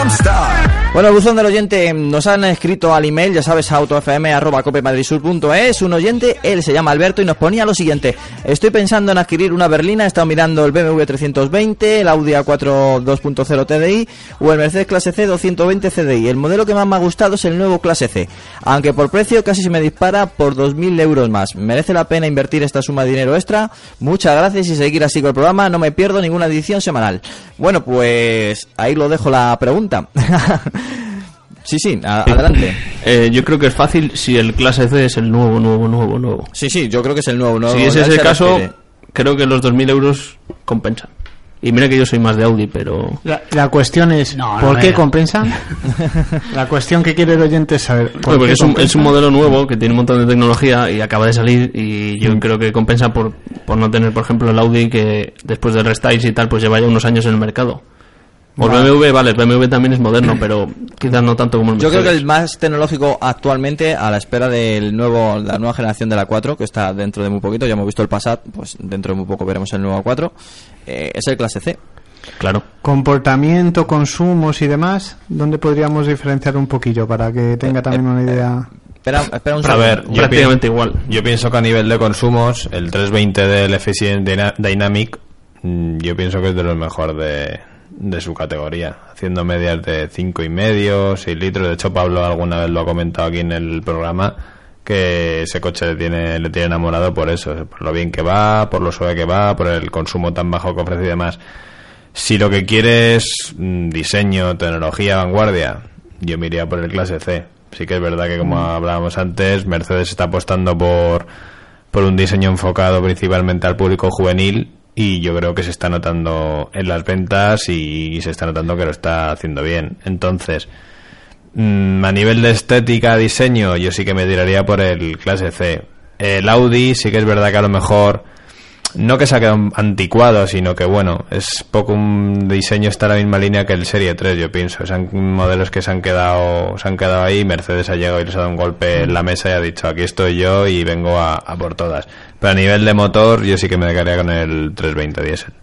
Style. Bueno, buzón del oyente nos han escrito al email, ya sabes, autofm.copemadrisur.es. Un oyente, él se llama Alberto y nos ponía lo siguiente: Estoy pensando en adquirir una berlina, he estado mirando el BMW 320, el Audi A4 2.0 TDI o el Mercedes Clase C 220 CDI. El modelo que más me ha gustado es el nuevo Clase C, aunque por precio casi se me dispara por 2.000 euros más. ¿Merece la pena invertir esta suma de dinero extra? Muchas gracias y seguir así con el programa, no me pierdo ninguna edición semanal. Bueno, pues ahí lo dejo la pregunta. Sí, sí, a- adelante. Eh, yo creo que es fácil si el clase C es el nuevo, nuevo, nuevo, nuevo. Sí, sí, yo creo que es el nuevo. nuevo si ese es el se caso, refiere. creo que los 2.000 euros compensan. Y mira que yo soy más de Audi, pero... La, la cuestión es, No, no ¿por qué era. compensan? la cuestión que quiere el oyente es saber. ¿por Bueno, porque qué es un, es compensan? un modelo nuevo que tiene un montón de tecnología y acaba de salir y yo creo que compensa por, por no tener, por ejemplo, el Audi que después de restyles y tal, pues lleva ya unos años en el mercado. O el BMW, vale, el BMW también es moderno, pero quizás no tanto como el Yo creo que Mercedes. el más tecnológico actualmente, a la espera del nuevo, la nueva generación de la 4, que está dentro de muy poquito, ya hemos visto el Passat, pues dentro de muy poco veremos el nuevo 4, eh, es el clase C. Claro. Comportamiento, consumos y demás, ¿dónde podríamos diferenciar un poquillo para que tenga también una idea? Espera, espera un A ver, yo Prácticamente igual. Yo pienso que a nivel de consumos, el 320 del Dyna- Dynamic, mm, yo pienso que es de los mejor de, de su categoría, haciendo medias de cinco y medio, 6 litros. De hecho, Pablo alguna vez lo ha comentado aquí en el programa que ese coche le tiene, le tiene enamorado por eso, por lo bien que va, por lo suave que va, por el consumo tan bajo que ofrece y demás. Si lo que quieres mm, diseño, tecnología, vanguardia, yo me iría por el clase C. Sí que es verdad que como hablábamos antes, Mercedes está apostando por, por un diseño enfocado principalmente al público juvenil y yo creo que se está notando en las ventas y, se está notando que lo está haciendo bien. Entonces, mm, a nivel de estética, diseño, yo sí que me tiraría por el clase C. El Audi sí que es verdad que a lo mejor no que se ha quedado anticuado, sino que bueno, es poco un diseño está en la misma línea que el Serie 3, yo pienso. Son modelos que se han quedado, se han quedado ahí, Mercedes ha llegado y les ha dado un golpe en la mesa y ha dicho aquí estoy yo y vengo a, a por todas. Pero a nivel de motor, yo sí que me quedaría con el 320 diésel.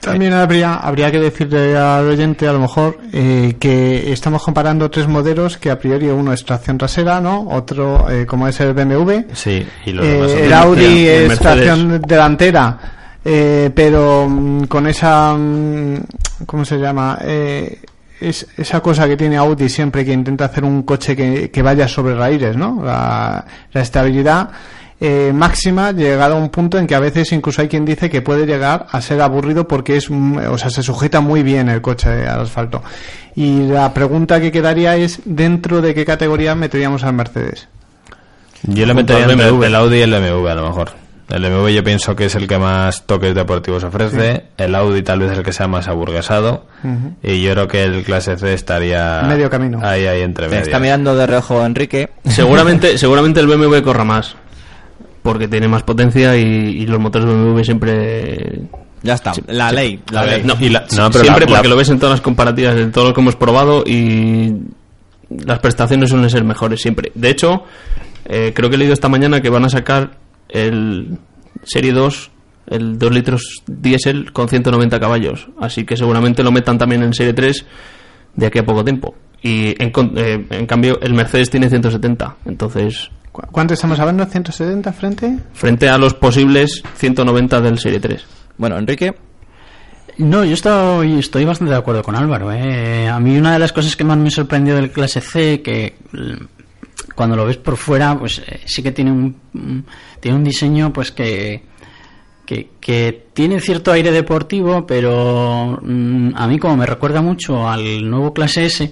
También habría, habría que decirle al oyente, a lo mejor, eh, que estamos comparando tres modelos que a priori uno es tracción trasera, ¿no? Otro, eh, como es el BMW. Sí, y los Eh, demás el Audi el es tracción delantera, eh, pero mm, con esa, mm, ¿cómo se llama? Eh, es, esa cosa que tiene Audi siempre que intenta hacer un coche que, que vaya sobre raíles, ¿no? La, la estabilidad eh, máxima llegada a un punto en que a veces incluso hay quien dice que puede llegar a ser aburrido porque es, mm, o sea, se sujeta muy bien el coche al asfalto. Y la pregunta que quedaría es dentro de qué categoría meteríamos al Mercedes. Yo le metería el Audi y el BMW a lo mejor. El BMW yo pienso que es el que más toques deportivos ofrece. El Audi tal vez el que sea más aburguesado. Y yo creo que el clase C estaría Medio camino. ahí, ahí entre medio. está mirando de reojo Enrique. Seguramente, seguramente el BMW corra más. Porque tiene más potencia y, y los motores BMW siempre... Ya está, la ley, la A ver, ley. no, y la- no, pero siempre la- la- porque lo ves en todas las comparativas de todo lo que hemos probado y las prestaciones suelen ser mejores siempre. De hecho, eh, creo que he leído esta mañana que van a sacar el Serie 2 el 2 litros diésel con 190 caballos. Así que seguramente lo metan también en Serie 3 de aquí a poco tiempo. Y en, con- eh, en cambio el Mercedes tiene 170. Entonces, ¿Cu- ¿Cuánto estamos hablando? ¿170 frente? frente a los posibles 190 del Serie 3. Bueno, Enrique, No, yo estoy, estoy bastante de acuerdo con Álvaro. ¿eh? A mí una de las cosas que más me sorprendió del clase C, que mm, cuando lo ves por fuera, pues eh, sí que tiene un, tiene un diseño pues que, que, que tiene cierto aire deportivo, pero mm, a mí como me recuerda mucho al nuevo clase S,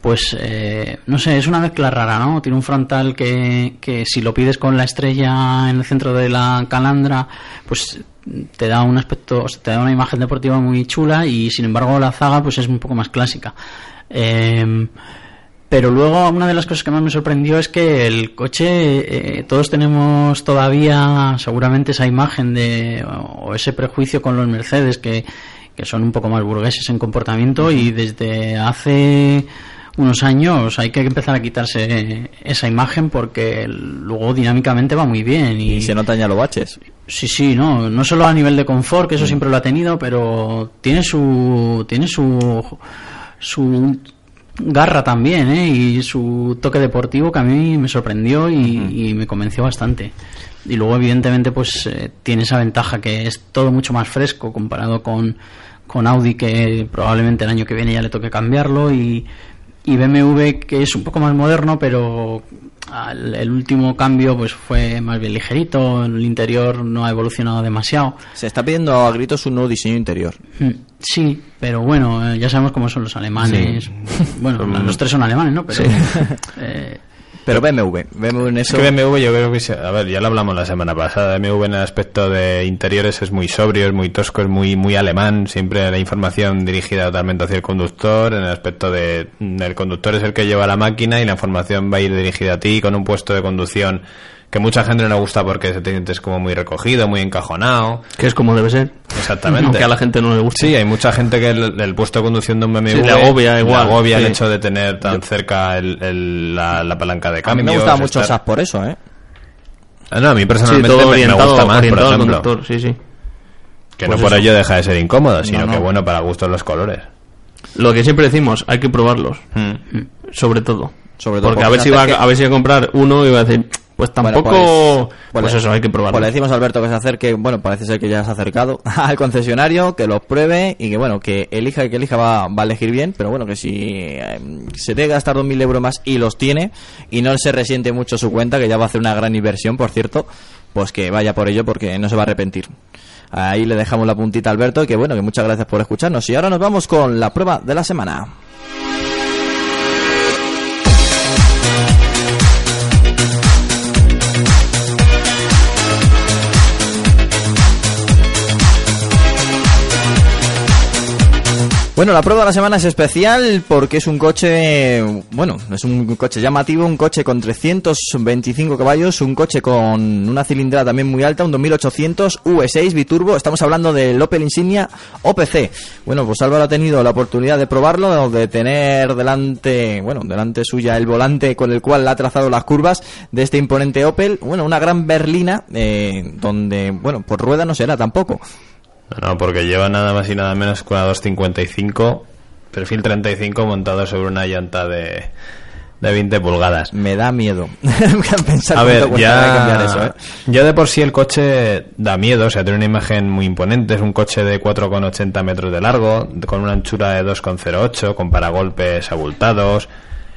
pues eh, no sé, es una mezcla rara, ¿no? Tiene un frontal que, que si lo pides con la estrella en el centro de la calandra, pues te da un aspecto, o sea, te da una imagen deportiva muy chula y sin embargo la zaga pues es un poco más clásica. Eh, pero luego una de las cosas que más me sorprendió es que el coche, eh, todos tenemos todavía seguramente esa imagen de o ese prejuicio con los Mercedes que, que son un poco más burgueses en comportamiento y desde hace unos años hay que empezar a quitarse esa imagen porque luego dinámicamente va muy bien y, y se notan ya los baches. Sí, sí, no, no solo a nivel de confort, que eso siempre lo ha tenido, pero tiene su tiene su su garra también, ¿eh? Y su toque deportivo que a mí me sorprendió y, y me convenció bastante. Y luego, evidentemente, pues eh, tiene esa ventaja que es todo mucho más fresco comparado con, con Audi, que probablemente el año que viene ya le toque cambiarlo, y, y BMW, que es un poco más moderno, pero al- el último cambio pues fue más bien ligerito, el interior no ha evolucionado demasiado. Se está pidiendo a gritos un nuevo diseño interior. Mm, Sí, pero bueno, eh, ya sabemos cómo son los alemanes. Bueno, los tres son alemanes, ¿no? Pero, eh, Pero BMW, BMW en Es eso... que BMW yo creo que, se- a ver, ya lo hablamos la semana pasada, BMW en el aspecto de interiores es muy sobrio, es muy tosco, es muy muy alemán, siempre la información dirigida totalmente hacia el conductor, en el aspecto de el conductor es el que lleva la máquina y la información va a ir dirigida a ti con un puesto de conducción que mucha gente no le gusta porque se te sientes como muy recogido, muy encajonado. Que es como debe ser. Exactamente. Aunque a la gente no le gusta. Sí, hay mucha gente que el, el puesto de conducción de un BMW Sí, le agobia igual, le agobia el hecho de tener tan cerca el- el- la, la palanca de A mí cambio. me gustaba mucho SAS por eso, ¿eh? Ah, no, a mí Sí, personalmente todo me- me, gusta más, por ejemplo. conductor, sí, sí. Que Pues no por eso. ello deja de ser incómodo, sino no. que bueno, para gustos los colores. Lo que siempre decimos, hay que probarlos. Mm. Sobre todo. Sobre todo porque a ver si va que- a ver si va a comprar uno y va a decir, pues Bueno, tampoco. Pues, pues le- eso, hay que probarlo. Pues le decimos a Alberto que se acerque, bueno, parece ser que ya se ha acercado al concesionario, que los pruebe y que, bueno, que elija y que elija va, va a elegir bien, pero bueno, que si eh, se debe gastar 2.000 euros más y los tiene y no se resiente mucho su cuenta, que ya va a hacer una gran inversión, por cierto, pues que vaya por ello porque no se va a arrepentir. Ahí le dejamos la puntita a Alberto y que, bueno, que muchas gracias por escucharnos. Y ahora nos vamos con la prueba de la semana. Bueno, la prueba de la semana es especial porque es un coche, bueno, es un coche llamativo, un coche con 325 caballos, un coche con una cilindrada también muy alta, un 2800 V6 biturbo. Estamos hablando del Opel Insignia OPC. Bueno, pues Álvaro ha tenido la oportunidad de probarlo, de tener delante, bueno, delante suya el volante con el cual ha trazado las curvas de este imponente Opel. Bueno, una gran berlina eh, donde, bueno, por rueda no será tampoco. No, no, porque lleva nada más y nada menos que una 255, perfil 35 montado sobre una llanta de, de 20 pulgadas. Me da miedo A ver, cambiar eso, ya, ¿eh? ya de por sí el coche da miedo, o sea, tiene una imagen muy imponente, es un coche de 4,80 metros de largo, con una anchura de 2,08, con paragolpes abultados,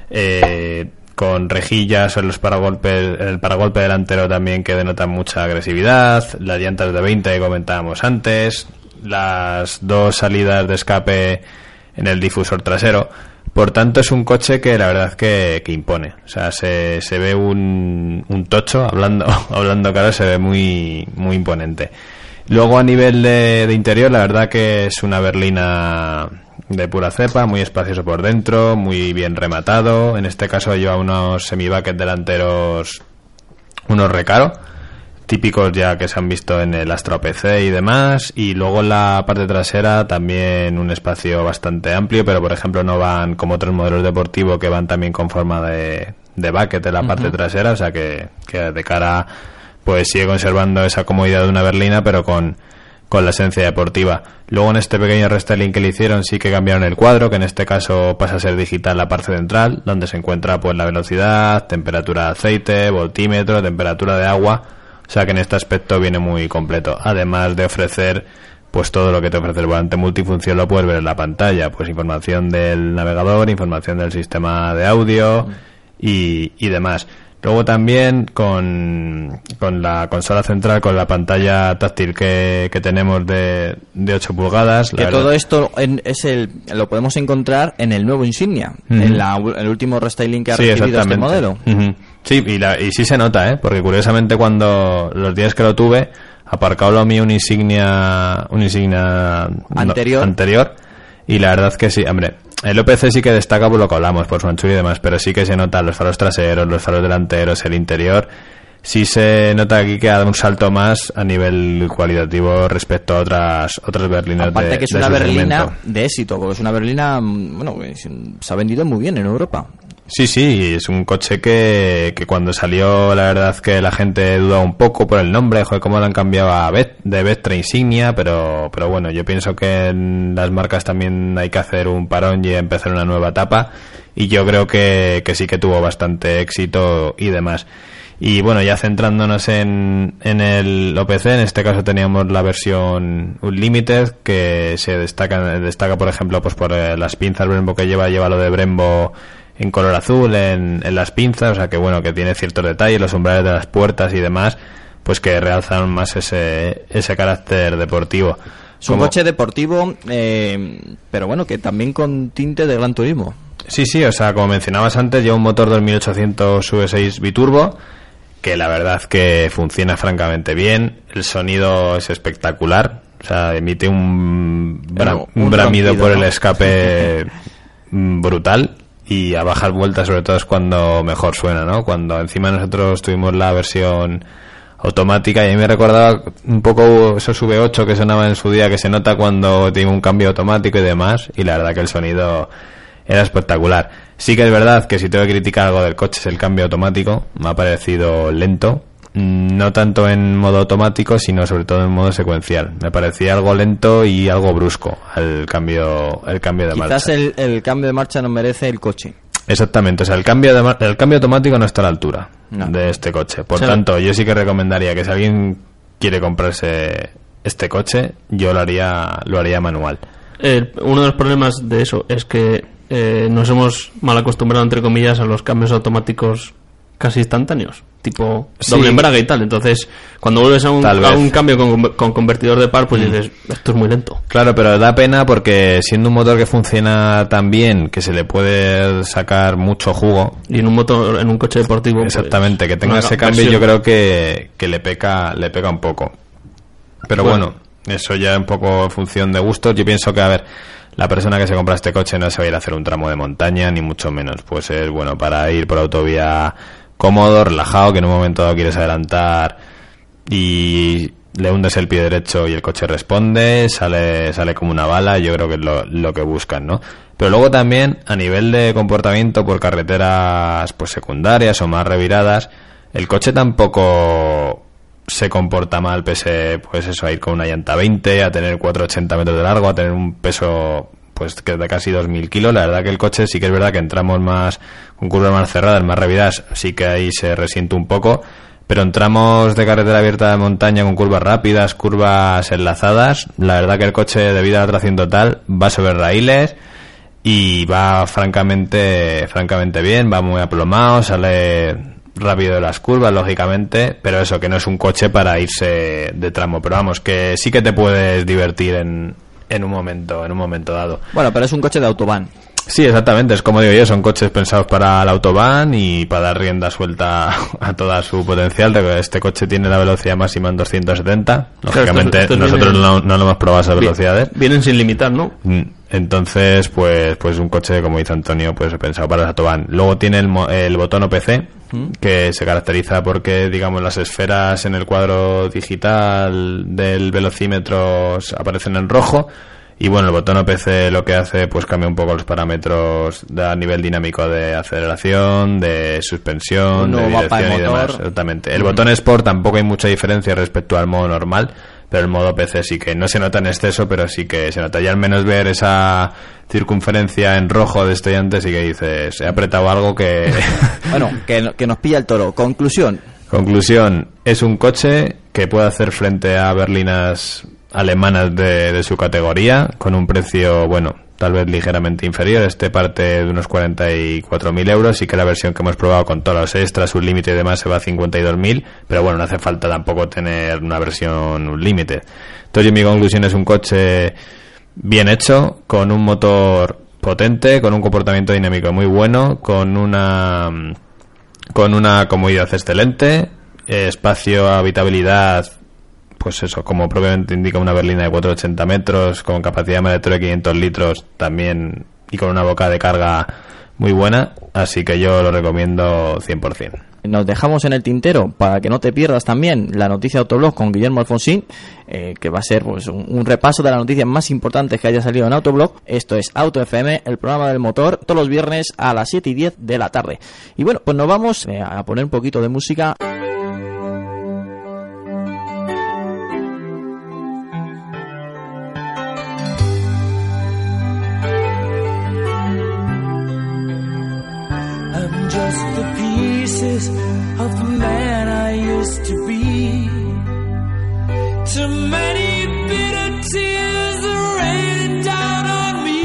eh, con rejillas en los paragolpes, el paragolpe delantero también que denotan mucha agresividad, las llantas de 20 que comentábamos antes, las dos salidas de escape en el difusor trasero. Por tanto, es un coche que la verdad que, que impone. O sea, se, se ve un, un tocho, hablando, hablando claro, se ve muy, muy imponente. Luego, a nivel de, de interior, la verdad que es una berlina de pura cepa, muy espacioso por dentro, muy bien rematado. En este caso lleva unos semi-bucket delanteros, unos recaro típicos ya que se han visto en el Astra PC y demás. Y luego en la parte trasera también un espacio bastante amplio pero por ejemplo no van como otros modelos deportivos que van también con forma de, de bucket en la parte trasera. O sea que, que de cara pues sigue conservando esa comodidad de una berlina, pero con, con la esencia deportiva. Luego en este pequeño restyling que le hicieron sí que cambiaron el cuadro, que en este caso pasa a ser digital la parte central, donde se encuentra pues la velocidad, temperatura de aceite, voltímetro, temperatura de agua, o sea que en este aspecto viene muy completo, además de ofrecer pues todo lo que te ofrece el volante multifunción lo puedes ver en la pantalla, pues información del navegador, información del sistema de audio y, y demás. Luego también con, con la consola central, con la pantalla táctil que, que tenemos de, de 8 pulgadas. la Que verdad- todo esto en- es el, lo podemos encontrar en el nuevo Insignia, en la, el último restyling que ha Sí, recibido este modelo. Sí, y, la- y sí se nota, ¿eh? Porque curiosamente cuando los días que lo tuve, aparcado lo mío un insignia, un insignia no- Anterior. anterior, y la verdad que sí, hombre, el OPC sí que destaca por lo que hablamos, por su anchura y demás, pero sí que se nota los faros traseros, los faros delanteros, el interior, sí se nota aquí que ha dado un salto más a nivel cualitativo respecto a otras otras berlinas Aparte de, que es de una berlina segmento. de éxito, porque es una berlina, bueno, se ha vendido muy bien en Europa. Sí, sí, es un coche que, que cuando salió la verdad que la gente dudaba un poco por el nombre, joder, cómo lo han cambiado a Bet, de Vectra Insignia, pero, pero bueno, yo pienso que en las marcas también hay que hacer un parón y empezar una nueva etapa y yo creo que, que sí que tuvo bastante éxito y demás. Y bueno, ya centrándonos en, en el OPC, en este caso teníamos la versión Unlimited, que se destaca, destaca por ejemplo, pues por eh, las pinzas Brembo que lleva, lleva lo de Brembo en color azul en, en las pinzas, o sea que bueno, que tiene ciertos detalles, los umbrales de las puertas y demás, pues que realzan más ese, ese carácter deportivo. Es un Como- coche deportivo, eh, pero bueno, que también con tinte de gran turismo. Sí, sí, o sea, como mencionabas antes, lleva un motor 2800 V6 biturbo, que la verdad que funciona francamente bien. El sonido es espectacular, o sea, emite un, bra- Un- un un bramido por el escape brutal. Y a bajar vueltas, sobre todo, es cuando mejor suena, ¿no? Cuando encima nosotros tuvimos la versión automática y a mí me recordaba un poco esos V8 que sonaban en su día que se nota cuando tiene un cambio automático y demás y la verdad que el sonido era espectacular. Sí que es verdad que si tengo que criticar algo del coche es el cambio automático, me ha parecido lento, no tanto en modo automático sino sobre todo en modo secuencial. Me parecía algo lento y algo brusco el cambio el cambio de Quizás marcha. el, el cambio de marcha no merece el coche. Exactamente, o sea, el cambio, de, mar- el cambio automático no está a la altura No. de este coche. Por tanto, yo sí que recomendaría que si alguien quiere comprarse este coche, yo lo haría, lo haría manual. El- uno de los problemas de eso es que eh, nos hemos mal acostumbrado, entre comillas, a los cambios automáticos casi instantáneos, tipo Sí. doble embrague y tal. Entonces, cuando vuelves a un, a. Mm. cambio con, con convertidor de par, pues dices, esto es muy lento. Claro, pero da pena porque siendo un motor que funciona tan bien, que se le puede sacar mucho jugo, Y en un motor, en un coche deportivo. pues, exactamente, que tenga ese cambio versión. yo creo que, que le peca le pega un poco. Pero Bueno. bueno, eso ya un poco función de gustos. Yo pienso que, a ver, la persona que se compra este coche no se va a ir a hacer un tramo de montaña, ni mucho menos. Pues es bueno para ir por autovía cómodo, relajado, que en un momento dado quieres adelantar y le hundes el pie derecho y el coche responde, sale, sale como una bala, yo creo que es lo, lo que buscan, ¿no? Pero luego también, a nivel de comportamiento por carreteras pues secundarias o más reviradas, el coche tampoco se comporta mal pese pues eso a ir con una llanta 20 a tener 480 metros de largo a tener un peso pues de casi 2000 kilos. La verdad que el coche sí que es verdad que entramos más con curvas más cerradas más reviradas sí que ahí se resiente un poco. Pero en tramos de carretera abierta de montaña con curvas rápidas curvas enlazadas. La verdad que el coche debido a la tracción total va sobre raíles y va francamente francamente bien va muy aplomado sale rápido de las curvas lógicamente pero eso que no es un coche para irse de tramo. Pero vamos que sí que te puedes divertir en, en un momento en un momento dado Bueno, pero es un coche de autobahn. Sí, exactamente, es como digo yo, son coches pensados para el autobahn y para dar rienda suelta a toda su potencial. Este coche tiene la velocidad máxima en 270, lógicamente estos- estos nosotros vienen- no, no lo hemos probado esas velocidades. Vienen sin limitar, ¿no? Mm, Entonces, pues, pues un coche, como dice Antonio, pues pensado para el autobahn. Luego tiene el, el botón OPC, que se caracteriza porque, digamos, las esferas en el cuadro digital del velocímetro aparecen en rojo Y bueno, el botón OPC lo que hace, pues cambia un poco los parámetros a nivel dinámico de aceleración, de suspensión, de dirección y demás. Exactamente. El Mm. botón Sport tampoco hay mucha diferencia respecto al modo normal, pero el modo PC sí que no se nota en exceso, pero sí que se nota. Y al menos ver esa circunferencia en rojo de estudiantes y que dices, he apretado algo que... Bueno, que, que nos pilla el toro. Conclusión. Conclusión, es un coche que puede hacer frente a berlinas alemanas de, de su categoría con un precio, bueno, tal vez ligeramente inferior. Este parte de unos 44.000 euros y que la versión que hemos probado con todos los extras, su límite y demás se va a 52.000, pero bueno, no hace falta tampoco tener una versión un límite. Entonces mi conclusión es un coche bien hecho, con un motor potente, con un comportamiento dinámico muy bueno, con una con una comodidad excelente, eh, espacio, habitabilidad, pues eso, como propiamente indica una berlina de 480 metros, con capacidad de maletero de 500 litros también y con una boca de carga muy buena, así que yo lo recomiendo 100%. Nos dejamos en el tintero para que no te pierdas también la noticia de Autoblog con Guillermo Alfonsín, eh, que va a ser pues, un, repaso de las noticias más importantes que haya salido en Autoblog. Esto es Auto FM, el programa del motor, todos los viernes a las 7 y 10 de la tarde. Y bueno, pues nos vamos eh, a poner un poquito de música. Pieces of the man I used to be. Too many bitter tears are raining down on me.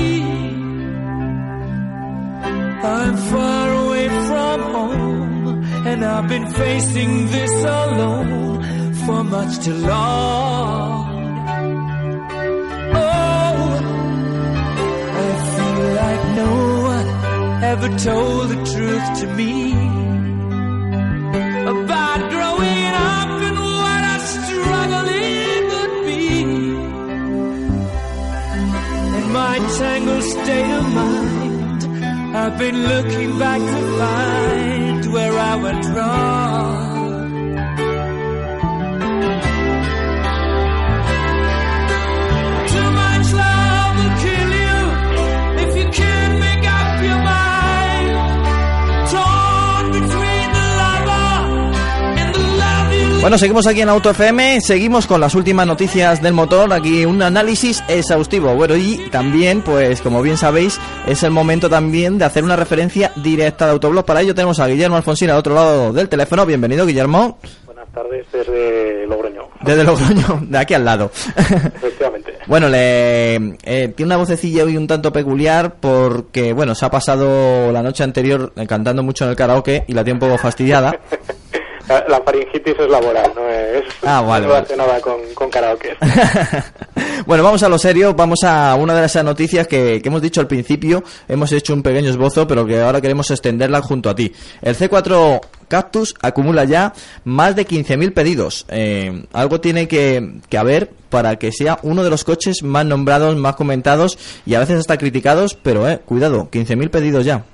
I'm far away from home, and I've been facing this alone for much too long. Oh, I feel like no one ever told the truth to me tangled state of mind, I've been looking back to find where I went wrong. Bueno, seguimos aquí en Auto FM, seguimos con las últimas noticias del motor, aquí un análisis exhaustivo. Bueno, y también, pues como bien sabéis, es el momento también de hacer una referencia directa de Autoblog. Para ello tenemos a Guillermo Alfonsín al otro lado del teléfono. Bienvenido, Guillermo, Buenas tardes desde Logroño, desde Logroño, de aquí al lado. efectivamente. Bueno, le, eh, tiene una vocecilla hoy un tanto peculiar porque, bueno, se ha pasado la noche anterior cantando mucho en el karaoke y la tiene un poco fastidiada. La, la faringitis es laboral, no es Ah, vale, no vale. con, con karaoke. Bueno, vamos a lo serio, vamos a una de esas noticias que, que hemos dicho al principio, hemos hecho un pequeño esbozo, pero que ahora queremos extenderla junto a ti. El C4 Cactus acumula ya más de 15.000 pedidos. Eh, algo tiene que, que haber para que sea uno de los coches más nombrados, más comentados y a veces hasta criticados, pero eh, cuidado, 15.000 pedidos ya.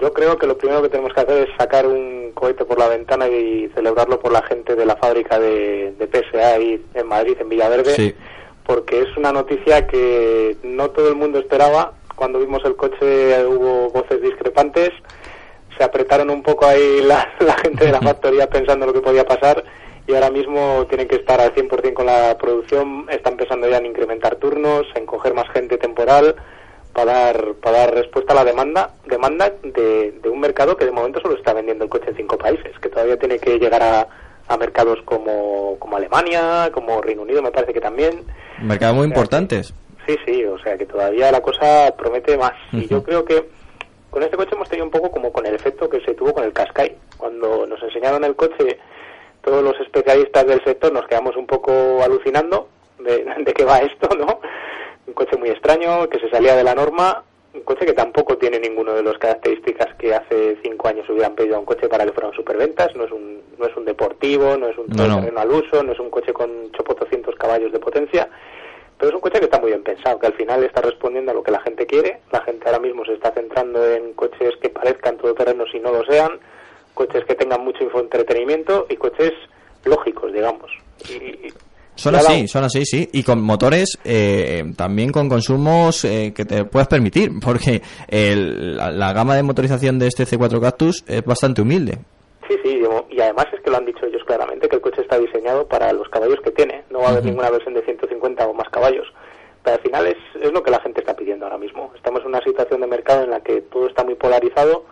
Yo creo que lo primero que tenemos que hacer es sacar un cohete por la ventana y celebrarlo por la gente de la fábrica de, de PSA ahí en Madrid, en Villaverde, Sí. porque es una noticia que no todo el mundo esperaba. Cuando vimos el coche hubo voces discrepantes, se apretaron un poco ahí la, la gente de la factoría pensando lo que podía pasar y ahora mismo tienen que estar al 100% con la producción, están pensando ya en incrementar turnos, en coger más gente temporal para dar, para dar respuesta a la demanda demanda de, de un mercado que de momento solo está vendiendo el coche en cinco países, que todavía tiene que llegar a, a mercados como, como Alemania, como Reino Unido, me parece que también. Mercados muy importantes. Sí, sí, o sea que todavía la cosa promete más. Y yo creo que con este coche hemos tenido un poco como con el efecto que se tuvo con el Qashqai. Cuando nos enseñaron el coche, todos los especialistas del sector nos quedamos un poco alucinando de, de qué va esto, ¿no? Un coche muy extraño, que se salía de la norma, un coche que tampoco tiene ninguno de las características que hace cinco años hubieran pedido a un coche para que fuera un superventas, no es un, no es un deportivo, no es un No, no. terreno al uso, no es un coche con 800 caballos de potencia, pero es un coche que está muy bien pensado, que al final está respondiendo a lo que la gente quiere. La gente ahora mismo se está centrando en coches que parezcan todoterrenos y no lo sean, coches que tengan mucho infoentretenimiento y coches lógicos, digamos. Y, Son así, son así, sí. Y con motores eh, también con consumos eh, que te puedes permitir, porque el- la, la gama de motorización de este C4 Cactus es bastante humilde. Sí, sí, y además es que lo han dicho ellos claramente, que el coche está diseñado para los caballos que tiene. No va a haber ninguna versión de 150 o más caballos. Pero al final es, es lo que la gente está pidiendo ahora mismo. Estamos en una situación de mercado en la que todo está muy polarizado,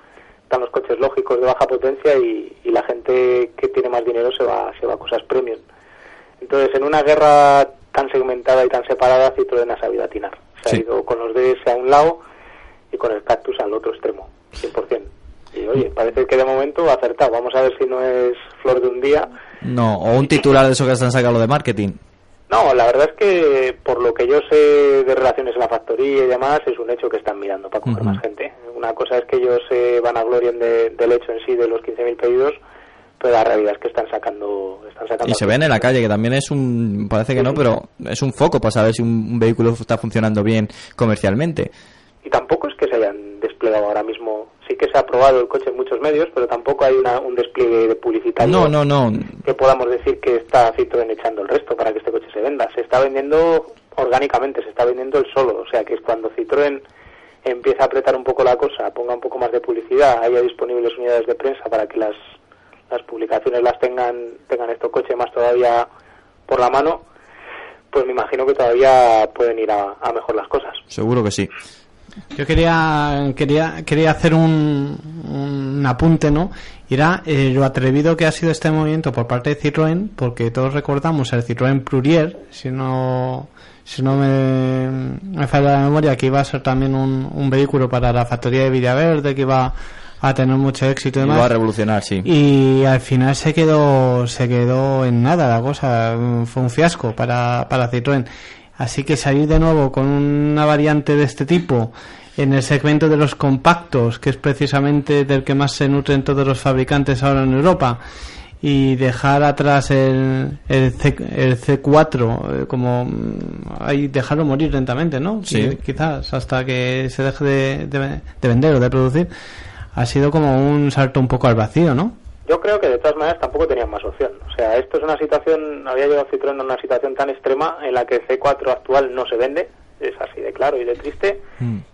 están los coches lógicos de baja potencia y, y la gente que tiene más dinero se va, se va a cosas premium. Entonces, en una guerra tan segmentada y tan separada, Citroën ha sabido atinar. Se Sí. ha ido con los DS a un lado y con el Cactus al otro extremo, 100%. Y oye, parece que de momento ha acertado. Vamos a ver si no es flor de un día. No, o un titular de eso que están sacando de marketing. No, la verdad es que por lo que yo sé de relaciones en la factoría y demás, es un hecho que están mirando para coger más gente. Una cosa es que ellos se van a glorian de- del hecho en sí de los 15.000 pedidos, pero la realidad es que están sacando... Están sacando Y se ven en la calle, que también es un, parece que no, pero es un foco para saber si un, un vehículo está funcionando bien comercialmente. Y tampoco es que se hayan desplegado ahora mismo. Sí que se ha probado el coche en muchos medios, pero tampoco hay una- un despliegue de publicitario No, no, no. que podamos decir que está Citroën echando el resto para que este coche se venda. Se está vendiendo orgánicamente, se está vendiendo el solo. O sea que es cuando Citroën empieza a apretar un poco la cosa, ponga un poco más de publicidad, haya disponibles unidades de prensa para que las, las publicaciones las tengan, tengan estos coches más todavía por la mano, pues me imagino que todavía pueden ir a, a mejor las cosas. Seguro que sí. Yo quería quería quería hacer un, un apunte, ¿no? Y era eh, lo atrevido que ha sido este movimiento por parte de Citroën, porque todos recordamos el Citroën Plurier, si no si no me, me falla la memoria, que iba a ser también un, un vehículo para la factoría de Villaverde, que iba a tener mucho éxito y demás. va a revolucionar, sí. Y al final se quedó se quedó en nada la cosa, fue un fiasco para, para Citroën. Así que salir de nuevo con una variante de este tipo en el segmento de los compactos, que es precisamente del que más se nutren todos los fabricantes ahora en Europa, y dejar atrás el, el, C, el C4 eh, como mm, ahí dejarlo morir lentamente, ¿no? Sí. Qui- Quizás hasta que se deje de, de- de vender o de producir, ha sido como un salto un poco al vacío, ¿no? Yo creo que de todas maneras tampoco tenían más opción. O sea, esto es una situación, había llegado Citroën a una situación tan extrema en la que el C4 actual no se vende, es así de claro y de triste,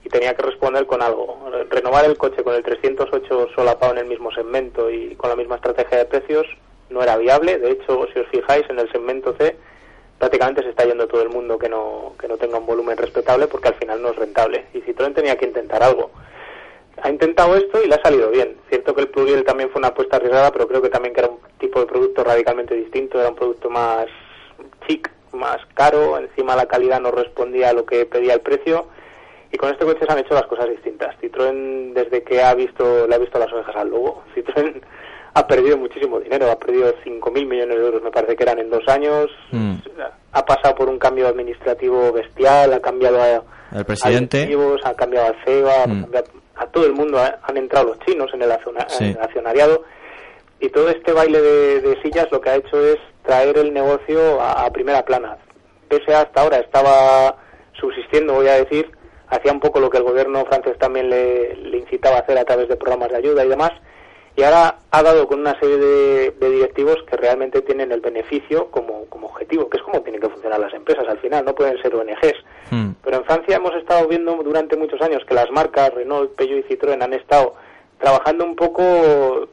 y tenía que responder con algo. Renovar el coche con el 308 solapado en el mismo segmento y con la misma estrategia de precios no era viable. De hecho, si os fijáis, en el segmento C prácticamente se está yendo todo el mundo que no, que no tenga un volumen respetable porque al final no es rentable. Y Citroën tenía que intentar algo ha intentado esto y le ha salido bien. Cierto que el Pluriel también fue una apuesta arriesgada, pero creo que también que era un tipo de producto radicalmente distinto, era un producto más chic, más caro, encima la calidad no respondía a lo que pedía el precio y con este coche se han hecho las cosas distintas. Citroën desde que ha visto le ha visto las orejas al lobo, Citroën ha perdido muchísimo dinero, ha perdido 5.000 millones de euros, me parece que eran en dos años, Mm. ha pasado por un cambio administrativo bestial, ha cambiado a, El presidente. a ha cambiado al CEO, ha Mm. cambiado a todo el mundo, ha- han entrado los chinos en el, acciona- Sí. en el accionariado y todo este baile de, de sillas lo que ha hecho es traer el negocio a, a primera plana. PSA hasta ahora estaba subsistiendo, voy a decir, hacía un poco lo que el gobierno francés también le, le incitaba a hacer a través de programas de ayuda y demás, y ahora ha dado con una serie de, de directivos que realmente tienen el beneficio como, como objetivo, que es como tienen que funcionar las empresas al final, no pueden ser ONGs. Mm. Pero en Francia hemos estado viendo durante muchos años que las marcas Renault, Peugeot y Citroën han estado trabajando un poco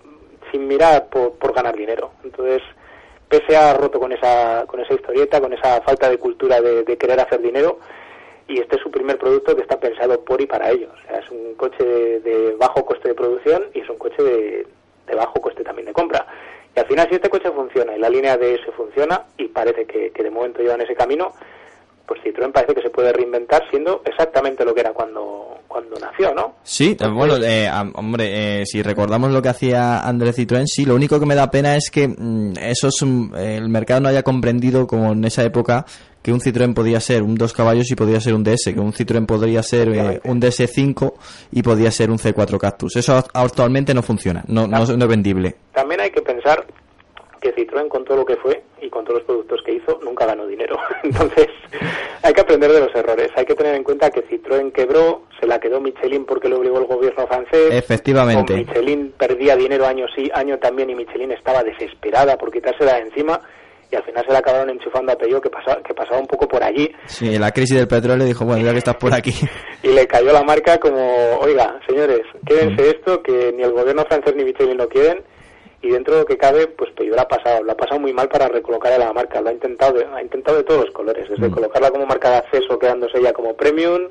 sin mirar por, por ganar dinero. Entonces, PSA ha roto con esa, con esa historieta, con esa falta de cultura de, de querer hacer dinero y este es su primer producto que está pensado por y para ellos. O sea, es un coche de, de bajo coste de producción y es un coche de, de bajo coste también de compra. Y al final, si este coche funciona y la línea DS funciona, y parece que, que de momento llevan ese camino, pues Citroën parece que se puede reinventar siendo exactamente lo que era cuando, cuando nació, ¿no? Sí, eh, bueno, eh, hombre, eh, si recordamos lo que hacía André Citroën, sí, lo único que me da pena es que mm, esos, mm, el mercado no haya comprendido como en esa época que un Citroën podía ser un dos caballos y podía ser un DS, que un Citroën podría ser eh, un DS5 y podía ser un C4 Cactus. Eso act- actualmente no funciona, no, no, no es vendible. También hay que pensar que Citroën con todo lo que fue y con todos los productos que hizo nunca ganó dinero. Entonces hay que aprender de los errores. Hay que tener en cuenta que Citroën quebró, se la quedó Michelin porque lo obligó el gobierno francés. Efectivamente. Con Michelin perdía dinero año sí, año también y Michelin estaba desesperada por quitársela de encima y al final se le acabaron enchufando a Peugeot que pasaba, que pasaba un poco por allí Sí, la crisis del petróleo dijo, bueno, ya que estás por aquí. y le cayó la marca como, oiga, señores, quédense esto, que ni el gobierno francés ni Michelin lo quieren, y dentro de lo que cabe, pues Peugeot la ha pasado, la ha pasado muy mal para recolocar a la marca, lo ha intentado, de- ha intentado de todos los colores, desde colocarla como marca de acceso, quedándose ella como premium,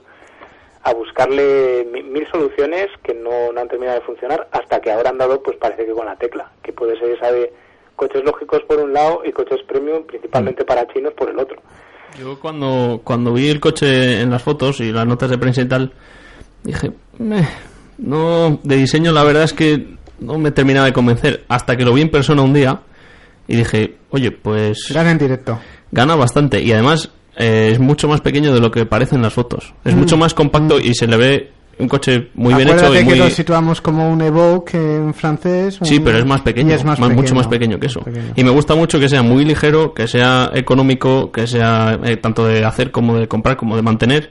a buscarle mi- mil soluciones que no, no han terminado de funcionar, hasta que ahora han dado, pues parece que con la tecla, que puede ser esa de coches lógicos por un lado y coches premium principalmente para chinos por el otro. Yo cuando, cuando vi el coche en las fotos y las notas de prensa y tal, dije, "Meh, no, de diseño la verdad es que no me terminaba de convencer. Hasta que lo vi en persona un día y dije, oye, pues Gana en directo. gana bastante. Y además eh, es mucho más pequeño de lo que parece en las fotos. Es Mm. mucho más compacto y se le ve un coche muy bien hecho y que lo situamos como un Evoque en francés. Sí, un- pero es más pequeño, es más más- mucho más pequeño que eso. pequeño. Y me gusta mucho que sea muy ligero, que sea económico, que sea eh, tanto de hacer como de comprar como de mantener.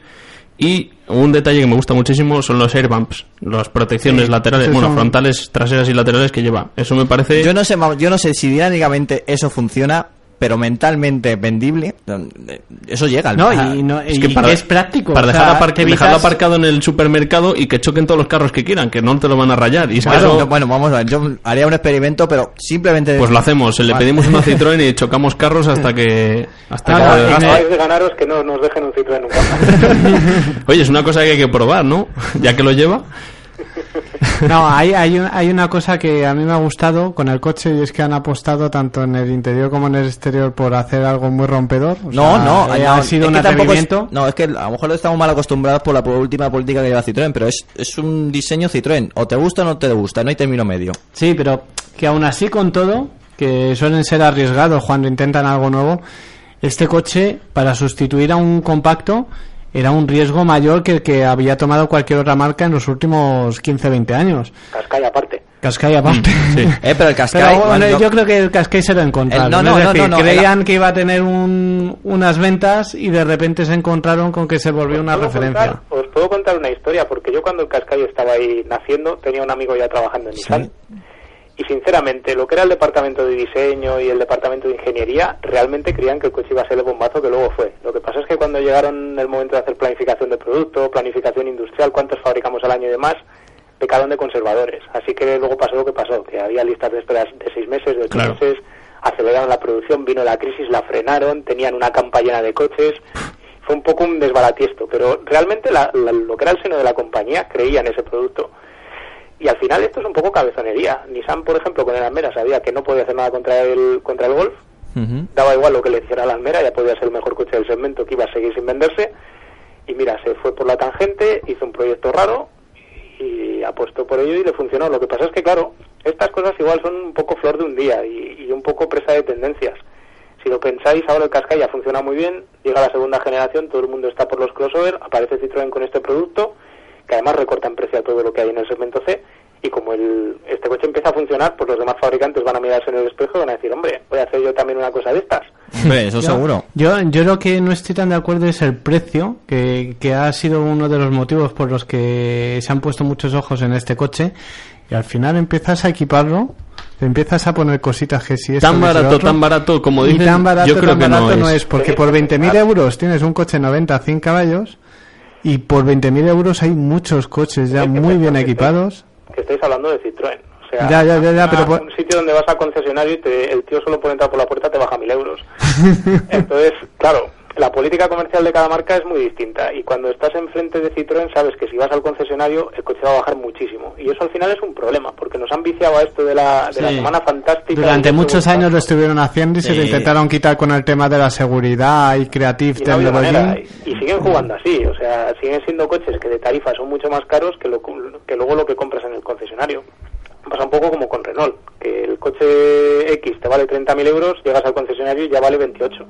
Y un detalle que me gusta muchísimo son los airbumps, las protecciones Sí, laterales, bueno, son- frontales, traseras y laterales que lleva. Eso me parece... Yo no sé, yo no sé si dinámicamente eso funciona, pero mentalmente vendible, eso llega al No, a- y, no, y que es práctico. Para o dejarlo, sea, apar- te evitas- dejarlo aparcado en el supermercado y que choquen todos los carros que quieran, que no te lo van a rayar. Y es que Bueno, eso- no, bueno, vamos a ver, yo haría un experimento, pero simplemente... pues lo hacemos, le pedimos una Citroën y chocamos carros hasta que... Hasta Nada, que acabáis de ganaros que no nos dejen un Citroën nunca más. Oye, es una cosa que hay que probar, ¿no? Ya que lo lleva. No, hay, hay, un- hay una cosa que a mí me ha gustado con el coche y es que han apostado tanto en el interior como en el exterior por hacer algo muy rompedor. O No, sea, no, eh, no, ha sido un es- atrevimiento. no, es que a lo mejor estamos mal acostumbrados por la última política que lleva Citroën, pero es, es un diseño Citroën. O te gusta o no te gusta, no hay término medio. Sí, pero que aún así con todo, que suelen ser arriesgados cuando intentan algo nuevo, este coche para sustituir a un compacto era un riesgo mayor que el que había tomado cualquier otra marca en los últimos 15-20 años. Cascai aparte. Cascai aparte. Eh, pero el Pero, bueno, bueno, yo creo que el Cascai se lo encontraron. El- no, no, es no, decir, no, no, creían que iba a tener un- unas ventas y de repente se encontraron con que se volvió una ¿Puedo referencia. contar- os puedo contar una historia, porque yo cuando el Cascayo estaba ahí naciendo tenía un amigo ya trabajando en Nissan. Y sinceramente, lo que era el departamento de diseño y el departamento de ingeniería, realmente creían que el coche iba a ser el bombazo que luego fue. Lo que pasa es que cuando llegaron el momento de hacer planificación de producto, planificación industrial, cuántos fabricamos al año y demás, pecaron de conservadores. Así que luego pasó lo que pasó, que había listas de espera de seis meses, de ocho Claro. meses, aceleraron la producción, vino la crisis, la frenaron, tenían una campa llena de coches. Fue un poco un desbaratiesto, pero realmente la- la- lo que era el seno de la compañía creía en ese producto. Y al final esto es un poco cabezonería. Nissan, por ejemplo, con el Almera sabía que no podía hacer nada contra el, contra el Golf. Daba igual lo que le hiciera al Almera, ya podía ser el mejor coche del segmento que iba a seguir sin venderse. Y mira, se fue por la tangente, hizo un proyecto raro y apostó por ello y le funcionó. Lo que pasa es que, claro, estas cosas igual son un poco flor de un día y, y un poco presa de tendencias. Si lo pensáis, ahora el ya funciona muy bien, llega la segunda generación, todo el mundo está por los crossover, aparece Citroën con este producto, que además recorta en precio a todo lo que hay en el segmento C, y como el, este coche empieza a funcionar, pues los demás fabricantes van a mirarse en el espejo y van a decir, hombre, voy a hacer yo también una cosa de estas. Hombre, eso Yo- seguro. Yo, yo lo que no estoy tan de acuerdo es el precio, que, que ha sido uno de los motivos por los que se han puesto muchos ojos en este coche. Y al final empiezas a equiparlo, te empiezas a poner cositas que si esto, Tan barato, otro. tan barato como y dicen, tan barato, yo creo tan que no es. es, porque por 20.000 euros tienes un coche 90 100 caballos y por 20.000 euros hay muchos coches ya muy bien equipados. Que estáis hablando de Citroën. O sea, Ya, ya, ya, ya, pero por- un sitio donde vas al concesionario y te- el tío solo por entrar por la puerta te baja mil euros. Entonces, claro, la política comercial de cada marca es muy distinta y cuando estás enfrente de Citroën sabes que si vas al concesionario el coche va a bajar muchísimo y eso al final es un problema porque nos han viciado a esto de la, de la Sí. semana fantástica. Durante muchos años lo estuvieron haciendo y se Sí. lo intentaron quitar con el tema de la seguridad y Creative y no manera, y y siguen jugando así, o sea, siguen siendo coches que de tarifa son mucho más caros que, lo, que luego lo que compras en el concesionario. Pasa un poco como con Renault, que el coche X te vale 30.000 euros, llegas al concesionario y ya vale 28,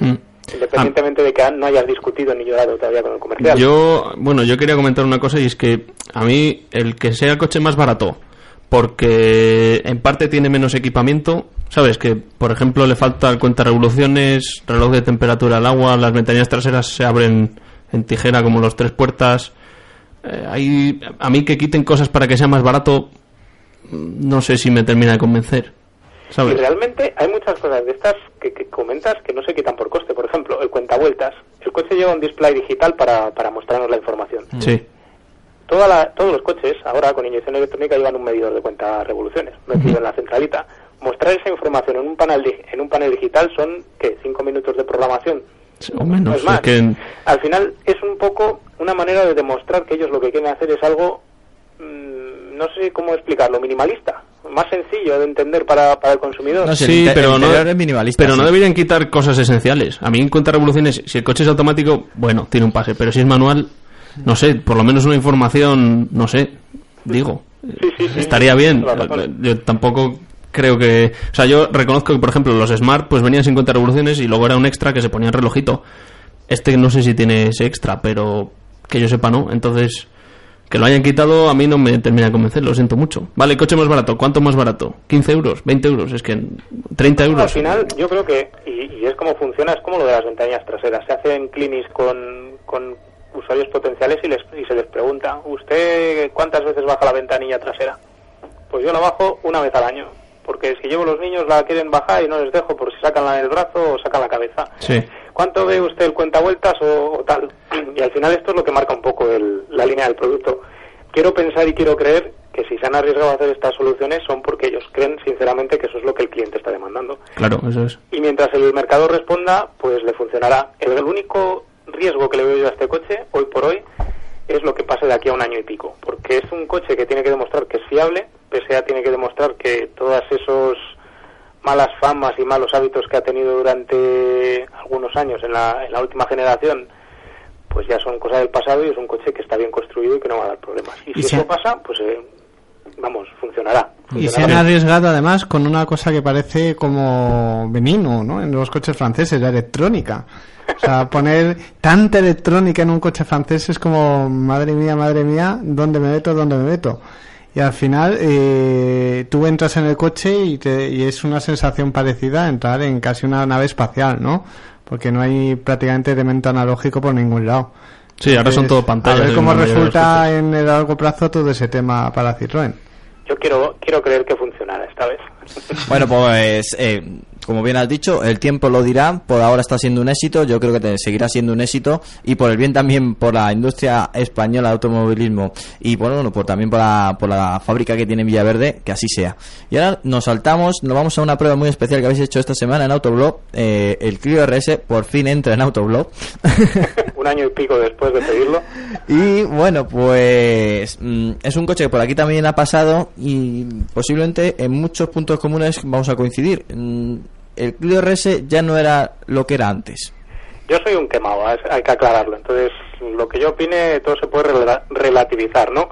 Mm. Independientemente de que no hayas discutido ni llorado todavía con el comercial. Yo, bueno, yo quería comentar una cosa y es que a mí el que sea el coche más barato, porque en parte tiene menos equipamiento, sabes que por ejemplo le falta el cuenta revoluciones, reloj de temperatura al agua, las ventanillas traseras se abren en tijera como los tres puertas. Eh, hay- a mí que quiten cosas para que sea más barato, no sé si me termina de convencer. ¿Sabes? Y realmente hay muchas cosas de estas que, que comentas que no se quitan por coste. Por ejemplo, el cuentavueltas. El coche lleva un display digital para, para mostrarnos la información. Sí. Toda la- todos los coches ahora con inyección electrónica llevan un medidor de cuenta revoluciones metido en la centralita. Mostrar esa información en un panel en un panel digital son que cinco minutos de programación. O menos. No es más. es que- Al final es un poco una manera de demostrar que ellos lo que quieren hacer es algo mm, no sé cómo explicarlo, minimalista, más sencillo de entender para, para el consumidor. No sí, el pero no, interior es minimalista, pero no deberían quitar cosas esenciales. A mí en cuenta revoluciones, si el coche es automático, bueno, tiene un pase, pero si es manual, no sé, por lo menos una información, no sé, digo, estaría bien. razón. Yo tampoco creo que, o sea, yo reconozco que por ejemplo los Smart pues venían sin cuenta revoluciones y luego era un extra que se ponía en relojito. Este no sé si tiene ese extra, pero que yo sepa no, entonces que lo hayan quitado a mí no me termina de convencer, lo siento mucho. Vale, coche más barato, ¿cuánto más barato? ¿15 euros? ¿20 euros? Es que 30 euros. Al final, yo creo que, y, y es como funciona, es como lo de las ventanillas traseras. Se hacen clinis con, con usuarios potenciales y, les, y se les pregunta, ¿usted cuántas veces baja la ventanilla trasera? Pues yo la bajo una vez al año, porque si llevo los niños la quieren bajar y no les dejo por si sacan la del brazo o sacan la cabeza. Sí. ¿Cuánto ve usted el cuentavueltas o, o tal? Y al final esto es lo que marca un poco el- la línea del producto. Quiero pensar y quiero creer que si se han arriesgado a hacer estas soluciones son porque ellos creen sinceramente que eso es lo que el cliente está demandando. Claro, eso es. Y mientras el mercado responda, pues le funcionará. El único riesgo que le veo yo a este coche, hoy por hoy, es lo que pase de aquí a un año y pico. Porque es un coche que tiene que demostrar que es fiable, PSA tiene que demostrar que todas esos malas famas y malos hábitos que ha tenido durante algunos años en la, en la última generación, pues ya son cosas del pasado y es un coche que está bien construido y que no va a dar problemas. Y, Y si eso pasa, pues eh, vamos, funcionará. Y se han Funcionará. arriesgado además con una cosa que parece como veneno, ¿no? En los coches franceses, la electrónica. O sea, poner tanta electrónica en un coche francés es como, madre mía, madre mía, ¿dónde me meto, dónde me meto? Y al final, eh, tú entras en el coche y, te- y es una sensación parecida a entrar en casi una nave espacial, ¿no? Porque no hay prácticamente elemento analógico por ningún lado. Sí, ahora son todo pantallas A ver cómo resulta en el largo plazo todo ese tema para Citroën. Yo quiero, quiero creer que funcionará esta vez. Bueno, pues eh, como bien has dicho, el tiempo lo dirá. Por ahora está siendo un éxito. Yo creo que te- seguirá siendo un éxito. Y por el bien también por la industria española de automovilismo. Y por, bueno, por, también por la, por la fábrica que tiene en Villaverde, que así sea. Y ahora nos saltamos, nos vamos a una prueba muy especial que habéis hecho esta semana en Autoblog. Eh, el Clio RS por fin entra en Autoblog. un año y pico después de pedirlo. Y bueno, pues mm, es un coche que por aquí también ha pasado y posiblemente en muchos puntos comunes vamos a coincidir. El Clio RS ya no era lo que era antes. Yo soy un quemado, hay que aclararlo. Entonces, lo que yo opine, todo se puede rela- relativizar, ¿no?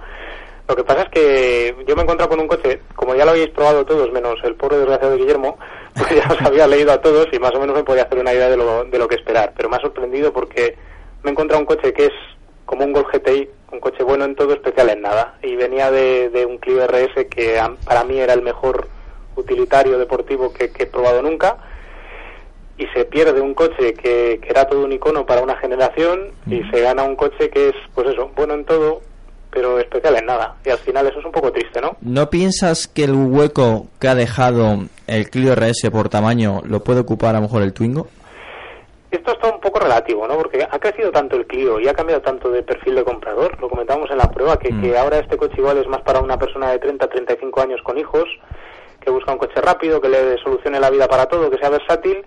Lo que pasa es que yo me he encontrado con un coche, como ya lo habéis probado todos, menos el pobre desgraciado de Guillermo, pues ya os había leído a todos y más o menos me podía hacer una idea de lo, de lo que esperar. Pero me ha sorprendido porque me he encontrado un coche que es como un Golf GTI, un coche bueno en todo, especial en nada. Y venía de, de un Clio RS que para mí era el mejor utilitario deportivo que- que he probado nunca y se pierde un coche que, que era todo un icono para una generación y se gana un coche que es, pues eso, bueno en todo, pero especial en nada. Y al final eso es un poco triste, ¿no? ¿No piensas que el hueco que ha dejado el Clio RS por tamaño lo puede ocupar a lo mejor el Twingo? Esto está un poco relativo, ¿no? Porque ha crecido tanto el Clio y ha cambiado tanto de perfil de comprador, lo comentábamos en la prueba, que, que ahora este coche igual es más para una persona de 30, 35 años con hijos, que busca un coche rápido, que le solucione la vida para todo, que sea versátil.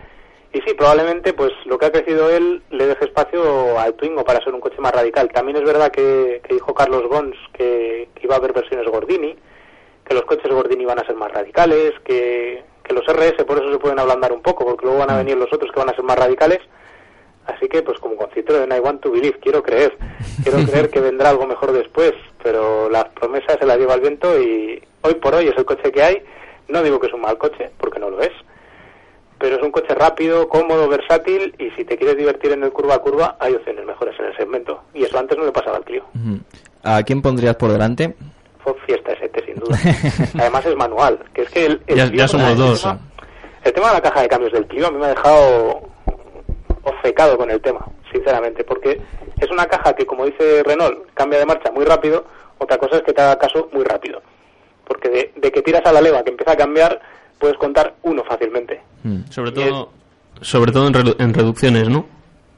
Y sí, probablemente pues lo que ha crecido él le deje espacio al Twingo para ser un coche más radical. También es verdad que, que dijo Carlos Gons que, que iba a haber versiones Gordini, que los coches Gordini van a ser más radicales, que, que los RS por eso se pueden ablandar un poco, porque luego van a venir los otros que van a ser más radicales. Así que, pues como con Citroën, I want to believe, quiero creer. Quiero creer que vendrá algo mejor después, pero las promesas se las lleva el viento y hoy por hoy es el coche que hay. No digo que es un mal coche, porque no lo es, pero es un coche rápido, cómodo, versátil y si te quieres divertir en el curva a curva, hay opciones mejores en el segmento. Y eso antes no le pasaba al Clio. ¿A quién pondrías por delante? Fue Fiesta ST, sin duda. Además es manual, que es que el, el Ya- Clio- ya somos el dos, tema- El tema de la caja de cambios del Clio a mí me ha dejado obcecado con el tema, sinceramente, porque es una caja que, como dice Renault, cambia de marcha muy rápido, otra cosa es que te haga caso muy rápido. Porque de, de que tiras a la leva, que empieza a cambiar, puedes contar uno fácilmente. Sobre todo, sobre todo en, redu- en reducciones, ¿no?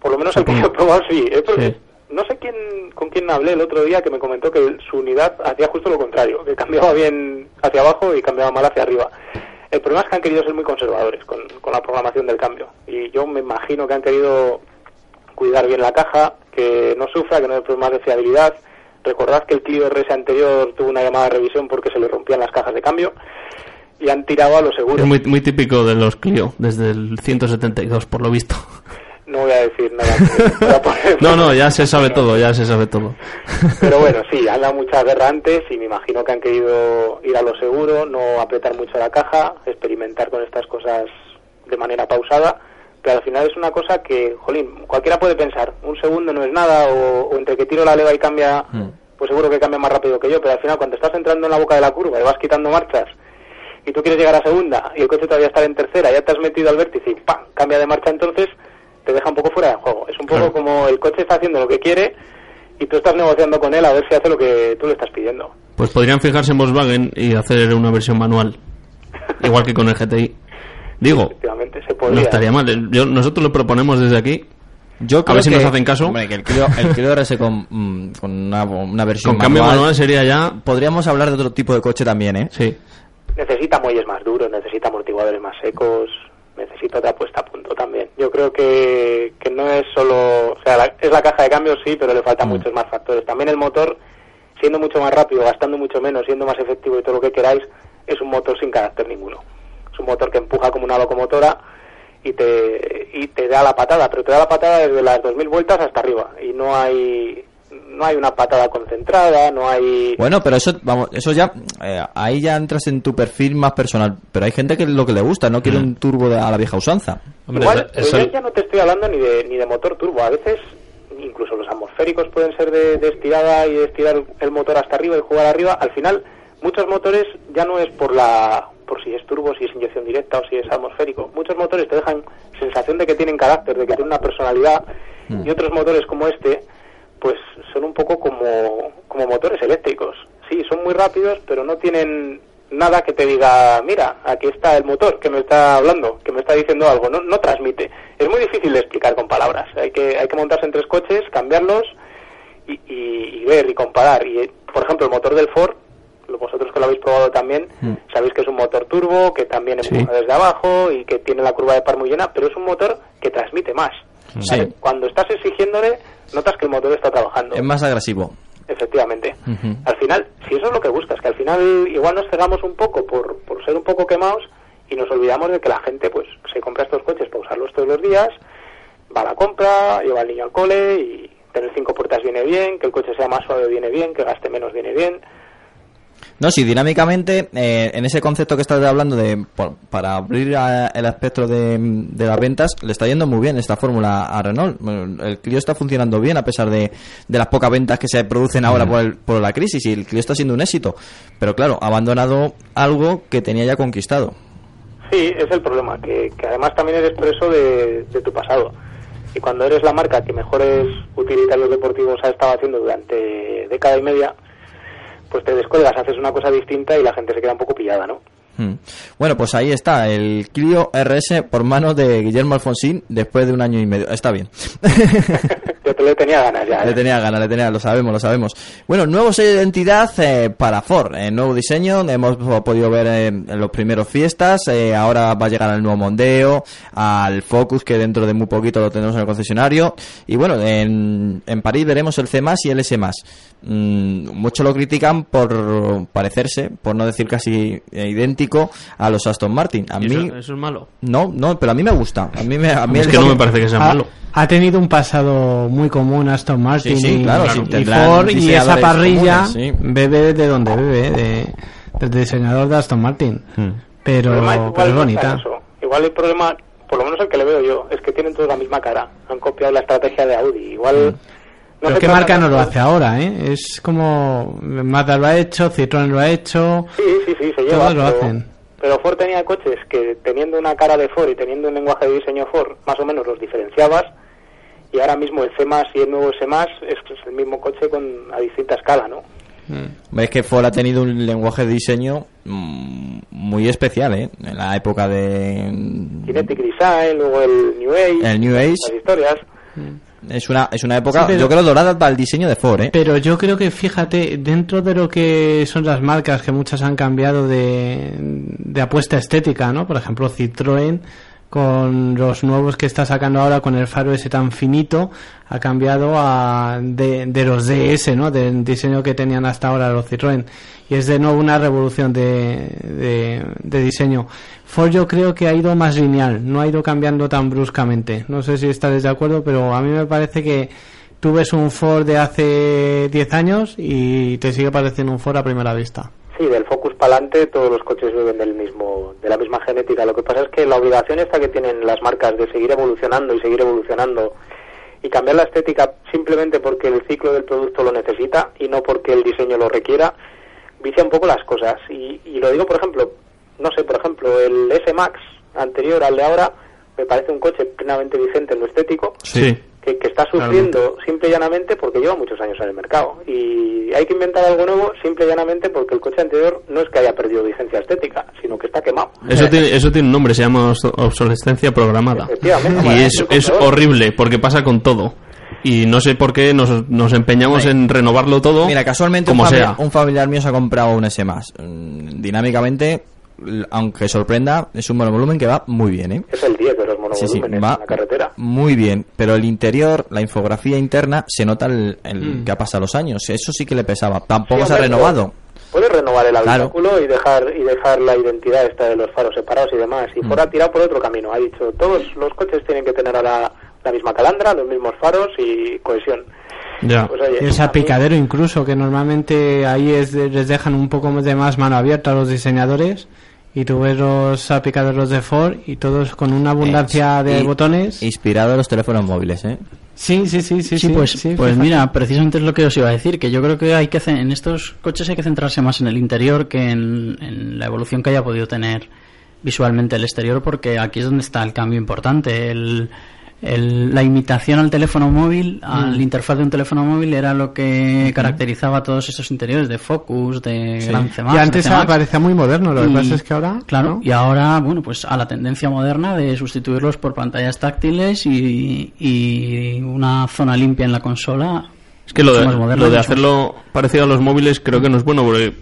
Por lo menos el que yo he probado sí. Pro- Sí. No sé quién, con quién hablé el otro día que me comentó que su unidad hacía justo lo contrario, que cambiaba bien hacia abajo y cambiaba mal hacia arriba. El problema es que han querido ser muy conservadores con, con la programación del cambio. Y yo me imagino que han querido cuidar bien la caja, que no sufra, que no haya problemas de fiabilidad. Recordad que el Clio RS anterior tuvo una llamada de revisión porque se le rompían las cajas de cambio y han tirado a lo seguro. Es muy, muy típico de los Clio, desde el 172, por lo visto. No voy a decir nada. poner- No, no, ya se sabe todo, ya se sabe todo. Pero bueno, sí, han dado mucha guerra antes y me imagino que han querido ir a lo seguro, no apretar mucho la caja, experimentar con estas cosas de manera pausada. Pero al final es una cosa que, jolín, cualquiera puede pensar, un segundo no es nada, o, o entre que tiro la leva y cambia, pues seguro que cambia más rápido que yo, pero al final cuando estás entrando en la boca de la curva y vas quitando marchas y tú quieres llegar a segunda y el coche todavía está en tercera, ya te has metido al vértice y ¡pam! cambia de marcha entonces, te deja un poco fuera de juego. Es un poco como el coche está haciendo lo que quiere y tú estás negociando con él a ver si hace lo que tú le estás pidiendo. Pues podrían fijarse en Volkswagen y hacer una versión manual, igual que con el GTI. Digo, Efectivamente, se no estaría mal. Yo- nosotros lo proponemos desde aquí. Yo a creo ver si que, nos hacen caso. hombre, que el Clio, el Clio RS con, mm, con una, una versión Con cambio manual sería ya. Podríamos hablar de otro tipo de coche también, ¿eh? Sí. Necesita muelles más duros, necesita amortiguadores más secos, necesita otra puesta a punto también. Yo creo que, que no es solo, o sea, la- es la caja de cambios sí, pero le faltan muchos más factores. También el motor, siendo mucho más rápido, gastando mucho menos, siendo más efectivo y todo lo que queráis, es un motor sin carácter ninguno. Es un motor que empuja como una locomotora y te, y te da la patada, pero te da la patada desde las 2000 vueltas hasta arriba y no hay no hay una patada concentrada, no hay Bueno, pero eso, vamos, eso ya, eh, ahí ya entras en tu perfil más personal. Pero hay gente que es lo que le gusta, no quiere un turbo de- a la vieja usanza. Igual, pero yo ya no te estoy hablando ni de, ni de motor turbo. A veces, incluso los atmosféricos pueden ser de, de estirada y de estirar el motor hasta arriba y jugar arriba. Al final, muchos motores ya no es por la por si es turbo, si es inyección directa o si es atmosférico. Muchos motores te dejan sensación de que tienen carácter, de que tienen una personalidad. Y otros motores como este, pues son un poco como, como motores eléctricos. Sí, son muy rápidos, pero no tienen nada que te diga, mira, aquí está el motor que me está hablando, que me está diciendo algo, no, no transmite. Es muy difícil de explicar con palabras. Hay que, hay que montarse en tres coches, cambiarlos y, y- y ver y comparar. Y, por ejemplo, el motor del Ford, vosotros que lo habéis probado también, sabéis que es un motor turbo, que también Sí. empuja desde abajo y que tiene la curva de par muy llena, pero es un motor que transmite más. Sí. Cuando estás exigiéndole, notas que el motor está trabajando. Es más agresivo. Efectivamente. Al final, si eso es lo que buscas, que al final igual nos cegamos un poco por, por ser un poco quemados y nos olvidamos de que la gente pues se compra estos coches para usarlos todos los días, va a la compra, lleva al niño al cole y tener cinco puertas viene bien, que el coche sea más suave viene bien, que gaste menos viene bien. No, sí, dinámicamente, eh, en ese concepto que estás hablando de por- para abrir a- el espectro de, de las ventas, le está yendo muy bien esta fórmula a Renault. El Clio está funcionando bien a pesar de, de las pocas ventas que se producen ahora por, el- por la crisis y el Clio está siendo un éxito. Pero claro, ha abandonado algo que tenía ya conquistado. Sí, es el problema, que, que además también eres preso de, de tu pasado. Y cuando eres la marca que mejores utilitarios deportivos ha estado haciendo durante década y media, pues te descuelgas, haces una cosa distinta y la gente se queda un poco pillada, ¿no? Hmm. Bueno, pues ahí está, el Clio RS por manos de Guillermo Alfonsín después de un año y medio. Está bien. Yo te le tenía ganas ya. Le ¿eh? tenía ganas, le tenía, lo sabemos, lo sabemos. Bueno, nuevo sello de identidad eh, para Ford, eh, nuevo diseño, hemos podido ver eh, en los primeros fiestas, ahora va a llegar al nuevo Mondeo, al Focus que dentro de muy poquito lo tenemos en el concesionario y bueno, en, en París veremos el C+, y el S+. Mm, muchos lo critican por parecerse, por no decir casi eh, a los Aston Martin. A ¿Y mí eso, eso es malo. no, no, pero a mí me gusta. A mí me, a mí Es que no me parece que sea ha, malo. ha tenido un pasado muy común Aston Martin Sí, sí, y, claro, Ford y esa parrilla comunes, sí. bebe de donde bebe, de, del diseñador de Aston Martin. Pero, problema pero igual es bonita. eso. Igual el problema, por lo menos el que le veo yo, es que tienen todos la misma cara. Han copiado la estrategia de Audi. Igual. No Pero qué marca no lo hace ahora, ¿eh? Es como Mazda lo ha hecho, Citroën lo ha hecho, Sí, sí, sí, se lleva. todos lo pero- hacen. Pero Ford tenía coches que teniendo una cara de Ford y teniendo un lenguaje de diseño Ford, más o menos los diferenciabas. Y ahora mismo el C y el nuevo S es, es el mismo coche con a distinta escala, ¿no? Hombre, Es que Ford ha tenido un lenguaje de diseño mm, muy especial, ¿eh? En la época de... Kinetic Design, luego el New Age, El New Age. las historias. Es una, es una época, Sí, pero- yo creo, dorada para el diseño de Ford, ¿eh? Pero yo creo que, fíjate, dentro de lo que son las marcas, que muchas han cambiado de, de apuesta estética, ¿no? Por ejemplo, Citroën, con los nuevos que está sacando ahora, con el faro ese tan finito, ha cambiado a de, de los DS, ¿no? Del diseño que tenían hasta ahora los Citroën. Y es de nuevo una revolución de, de, diseño. Ford yo creo que ha ido más lineal, no ha ido cambiando tan bruscamente. No sé si estáis de acuerdo, pero a mí me parece que tú ves un Ford de hace 10 años y te sigue pareciendo un Ford a primera vista. Sí, del Focus para adelante todos los coches beben del mismo, de la misma genética. Lo que pasa es que la obligación esta que tienen las marcas de seguir evolucionando y seguir evolucionando y cambiar la estética simplemente porque el ciclo del producto lo necesita y no porque el diseño lo requiera, vicia un poco las cosas. Y, y lo digo, por ejemplo, no sé, por ejemplo, el S-Max anterior al de ahora me parece un coche plenamente vigente en lo estético Sí. que, que está sufriendo simple y llanamente porque lleva muchos años en el mercado. Y hay que inventar algo nuevo simple y llanamente porque el coche anterior no es que haya perdido vigencia estética, sino que está quemado. Eso tiene, eso tiene un nombre, se llama obs- obsolescencia programada. Y es, es horrible, porque pasa con todo. Y no sé por qué nos, nos empeñamos en renovarlo todo, Mira, casualmente un, como familiar, sea. un familiar mío se ha comprado un S más. Mm, Dinámicamente, aunque sorprenda, es un monovolumen que va muy bien, ¿eh? Es el 10 de los Sí, sí, monovolúmenes va en la carretera. muy bien. Pero el interior, la infografía interna, se nota el, el Mm. que ha pasado los años. Eso sí que le pesaba. Tampoco Sí, se ha renovado. Puedes renovar el Claro. habitáculo y dejar y dejar la identidad esta de los faros separados y demás. Y Mm. fuera tirado por otro camino. Ha dicho, todos los coches tienen que tener ahora la misma calandra, los mismos faros y cohesión. Ya. Pues, oye, El salpicadero incluso, que normalmente ahí es de- les dejan un poco de más mano abierta a los diseñadores y tú ves los salpicaderos de Ford y todos con una abundancia de Y- botones. Inspirado en los teléfonos móviles, ¿eh? Sí, sí, sí, sí. Sí, pues, sí, pues mira, precisamente es lo que os iba a decir, que yo creo que hay que en estos coches hay que centrarse más en el interior que en, en la evolución que haya podido tener visualmente el exterior, porque aquí es donde está el cambio importante. El, el- la imitación al teléfono móvil, al Mm. interfaz de un teléfono móvil, era lo que caracterizaba a todos estos interiores de Focus, de Sí. Gran Y antes parecía muy moderno, lo que Y- pasa es que ahora. Claro, ¿no? y ahora, bueno, pues a la tendencia moderna de sustituirlos por pantallas táctiles y, y una zona limpia en la consola. Es que lo de, lo de hacerlo parecido a los móviles creo que no es bueno porque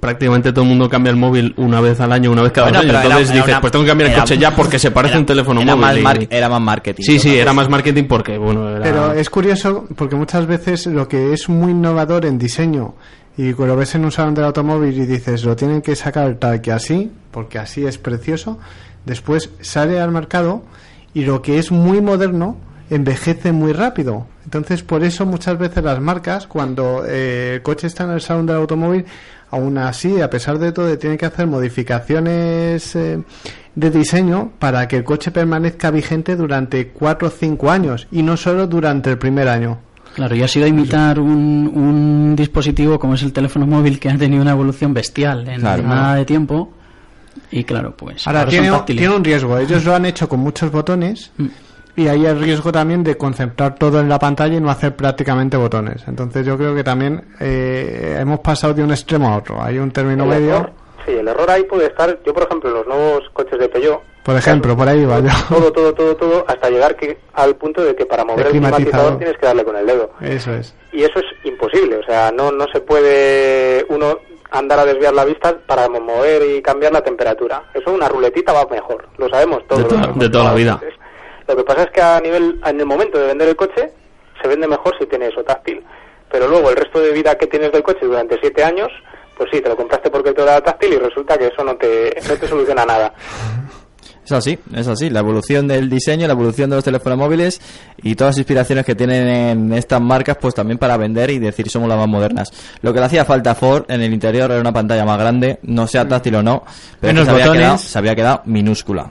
prácticamente todo el mundo cambia el móvil una vez al año, una vez cada Bueno, era- Entonces era dices, una- pues tengo que cambiar el coche ya porque se parece a un teléfono era móvil. Más y- era más marketing. Sí, sí, era más marketing porque, bueno, era... Pero es curioso porque muchas veces lo que es muy innovador en diseño y lo ves en un salón del automóvil y dices lo tienen que sacar tal que así, porque así es precioso, después sale al mercado y lo que es muy moderno envejece muy rápido. Entonces por eso muchas veces las marcas cuando eh, el coche está en el salón del automóvil aún así, a pesar de todo, tienen que hacer modificaciones eh, de diseño para que el coche permanezca vigente durante 4 o 5 años y no solo durante el primer año. Claro, y ha sido imitar un, un dispositivo como es el teléfono móvil que ha tenido una evolución bestial en Claro. nada de tiempo. Y claro, pues. Ahora, ahora tiene, tiene un riesgo. Ellos lo han hecho con muchos botones y hay el riesgo también de concentrar todo en la pantalla y no hacer prácticamente botones. Entonces yo creo que también eh, hemos pasado de un extremo a otro. Hay un término El medio. error- sí, el error ahí puede estar, yo por ejemplo, en los nuevos coches de Peugeot, Por ejemplo, por ahí va yo. todo, todo, todo, todo, hasta llegar que, al punto de que para mover el climatizador. climatizador tienes que darle con el dedo. Eso es. Y eso es imposible, o sea, no, no se puede uno andar a desviar la vista para mover y cambiar la temperatura. Eso una ruletita va mejor, lo sabemos todos. De hemos de toda la vida. Lo que pasa es que a nivel, en el momento de vender el coche, se vende mejor si tiene eso táctil. Pero luego el resto de vida que tienes del coche durante siete años, pues sí, te lo compraste porque te era táctil y resulta que eso no te, no te soluciona nada. Es así, es así. La evolución del diseño, la evolución de los teléfonos móviles y todas las inspiraciones que tienen en estas marcas, pues también para vender y decir somos las más modernas. Lo que le hacía falta a Ford en el interior era una pantalla más grande, no sea táctil o no, pero es Menos que se había, botones. quedado, se había quedado minúscula.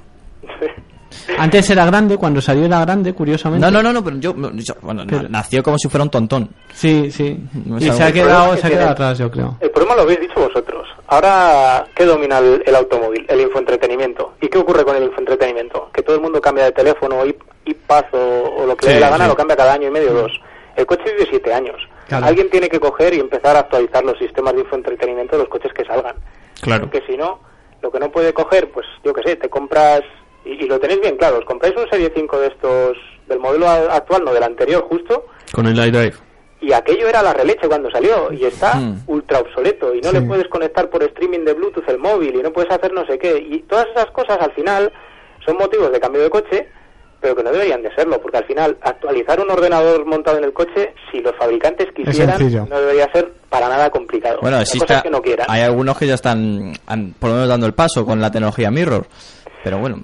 Antes era grande, cuando salió era grande, curiosamente. No, no, no, no, pero yo, yo- bueno, Pero- nació como si fuera un tontón. Sí, sí. No Y se ha quedado, se ha quedado que atrás, yo creo. El problema lo habéis dicho vosotros. Ahora, ¿qué domina el, el automóvil? El infoentretenimiento. ¿Y qué ocurre con el infoentretenimiento? Que todo el mundo cambia de teléfono, iPad o, o lo que le dé la gana, sí. lo cambia cada año y medio o dos. El coche vive siete años. Claro. Alguien tiene que coger y empezar a actualizar los sistemas de infoentretenimiento de los coches que salgan. Claro. Porque si no, lo que no puede coger, pues yo qué sé, te compras, y, y lo tenéis bien claro, os compráis un Serie 5 de estos, del modelo a- actual, no del anterior justo, Con el iDrive. y aquello era la releche cuando salió, y está Hmm. ultra obsoleto, y no Sí. le puedes conectar por streaming de Bluetooth el móvil, y no puedes hacer no sé qué, y todas esas cosas al final son motivos de cambio de coche, pero que no deberían de serlo, porque al final actualizar un ordenador montado en el coche, si los fabricantes quisieran, no debería ser para nada complicado. Bueno, existe, es que no quieran. hay algunos que ya están han- por lo menos dando el paso con la tecnología Mirror. Pero bueno,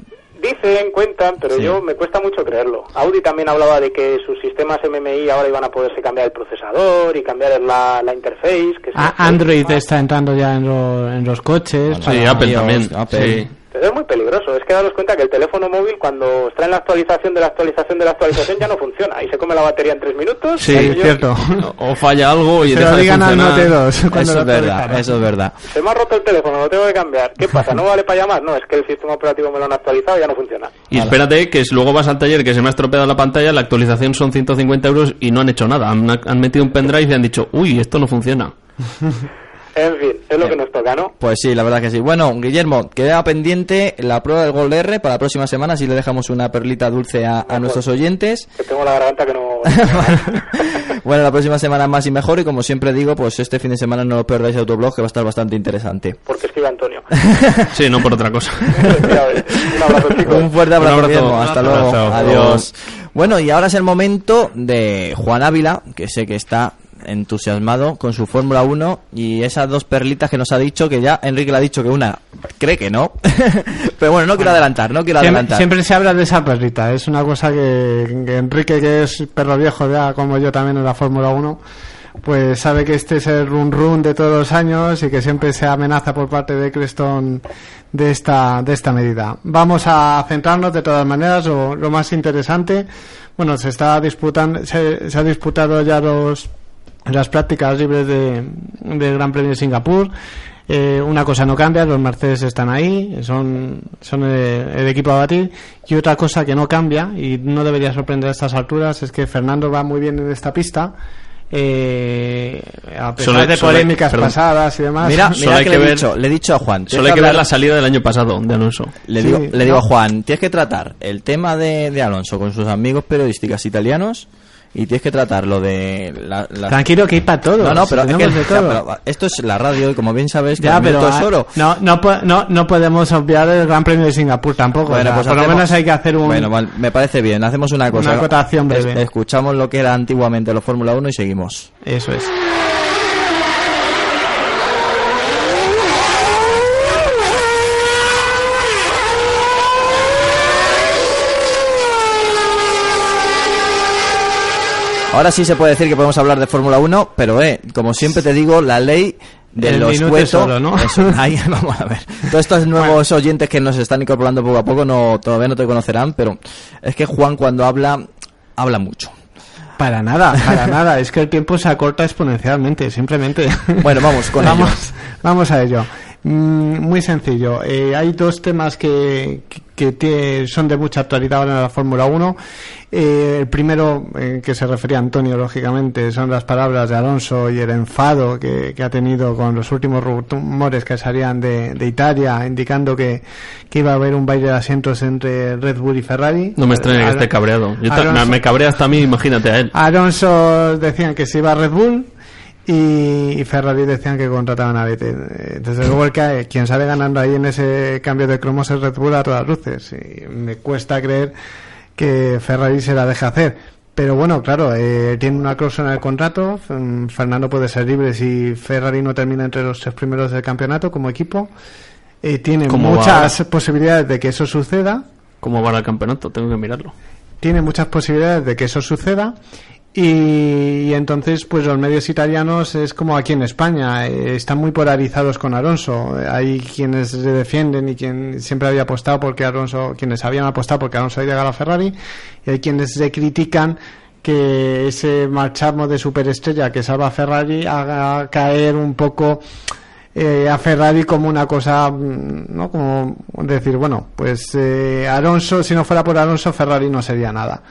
Dicen, cuentan, pero Sí. yo me cuesta mucho creerlo. Audi también hablaba de que sus sistemas MMI ahora iban a poderse cambiar el procesador y cambiar la, la interface. Que A- se- Android está entrando ya en, lo- en los coches. Sí, Apple iOS, también. Apple. Sí. Pero es muy peligroso. Es que daros cuenta que el teléfono móvil, cuando está en la actualización de la actualización de la actualización, ya no funciona. Y se come la batería en tres minutos. Sí, y es yo- cierto. O falla algo y deja de al funcionar. Note 2 cuando eso lo es verdad, eso es verdad. Se me ha roto el teléfono, lo tengo que cambiar. ¿Qué pasa? ¿No vale para llamar? No, es que el sistema operativo me lo han actualizado y ya no funciona. Y espérate que si luego vas al taller que se me ha estropeado la pantalla, la actualización son 150 euros y no han hecho nada. Han, han metido un pendrive y han dicho, uy, esto no funciona. En fin, es lo que nos toca, ¿no? Pues sí, la verdad que sí. Bueno, Guillermo, queda pendiente la prueba del Gol R para la próxima semana, si le dejamos una perlita dulce a, a nuestros oyentes. Que tengo la garganta que no... Bueno, la próxima semana más y mejor y como siempre digo, pues este fin de semana no os perdáis Autoblog que va a estar bastante interesante. Porque escribe Antonio. Sí, no por otra cosa. Un abrazo, chicos. Un fuerte abrazo, Un abrazo. Guillermo. Hasta luego. Adiós. Bueno, y ahora es el momento de Juan Ávila, que sé que está entusiasmado con su Fórmula 1 y esas dos perlitas que nos ha dicho, que ya Enrique le ha dicho que una cree que no. Pero bueno, no quiero adelantar, no quiero Siempre, adelantar. siempre se habla de esa perrita, es una cosa que, que Enrique, que es perro viejo ya como yo también en la Fórmula 1, pues sabe que este es el run run de todos los años y que siempre se amenaza por parte de Creston de esta, de esta medida. Vamos a centrarnos de todas maneras, lo, lo más interesante, bueno, se está disputando, se, se ha disputado ya los, las prácticas libres de, del Gran Premio de Singapur. Eh, una cosa no cambia, los Mercedes están ahí, son, son eh, el equipo a batir. Y otra cosa que no cambia, y no debería sorprender a estas alturas, es que Fernando va muy bien en esta pista. Eh, a pesar Solo- de solo- polémicas perdón. pasadas y demás. Mira, Solo mira hay que, que le, he ver- dicho, le he dicho a Juan. Solo hay que hablar- ver la salida del año pasado de Alonso. Le Sí, digo, le digo a Juan, tienes que tratar el tema de, de Alonso con sus amigos periodísticos italianos y tienes que tratar lo de la, la- Tranquilo que hay para todo. No, no, pero, es que- de todo. pero esto es la radio y como bien sabes, Ya, cada pero es ah, oro. no, no, po- no, no podemos obviar el Gran Premio de Singapur tampoco. Bueno, o sea, pues por lo menos hay que hacer un. Bueno, vale, me parece bien. Hacemos una cosa. Una acotación breve. Es- escuchamos lo que era antiguamente los Fórmula 1 y seguimos. Eso es. Ahora sí se puede decir que podemos hablar de Fórmula 1, pero eh, como siempre te digo, la ley de El los cuetos... solo, ¿no? Eso, ahí vamos a ver. Todos estos nuevos oyentes que nos están incorporando poco a poco no todavía no te conocerán, pero es que Juan cuando habla, habla mucho. Para nada, para nada. Es que el tiempo se acorta exponencialmente, simplemente. Bueno, vamos con vamos, ello. vamos a ello. Mm, muy sencillo. Eh, hay dos temas que, que, que son de mucha actualidad ahora en la Fórmula 1. Eh, el primero, eh, que se refería a Antonio, lógicamente, son las palabras de Alonso y el enfado que, que ha tenido con los últimos rumores que salían de, de Italia, indicando que, que iba a haber un baile de asientos entre Red Bull y Ferrari. No me extraña que esté cabreado. Yo Alonso- me cabrea hasta a mí, imagínate a él. Alonso decían que se iba a Red Bull y Ferrari decían que contrataban a Vettel. Desde luego el que quien sale ganando ahí en ese cambio de cromos es Red Bull a todas luces. Y me cuesta creer que Ferrari se la deje hacer. Pero bueno, claro, eh, tiene una cláusula en el contrato. mm, Fernando puede ser libre si Ferrari no termina entre los tres primeros del campeonato como equipo. Eh, tiene ¿Cómo va muchas posibilidades de que eso suceda ¿Cómo va el campeonato? Tengo que mirarlo. tiene muchas posibilidades de que eso suceda y, entonces pues los medios italianos es como aquí en España eh, están muy polarizados con Alonso hay quienes le defienden y quien siempre había apostado porque Alonso quienes habían apostado porque Alonso llegado a Ferrari y hay quienes le critican que ese marcharmo de superestrella que salva a Ferrari haga caer un poco eh, a Ferrari como una cosa, mm, ¿no? Como decir, bueno, pues eh, Alonso, si no fuera por Alonso, Ferrari no sería nada.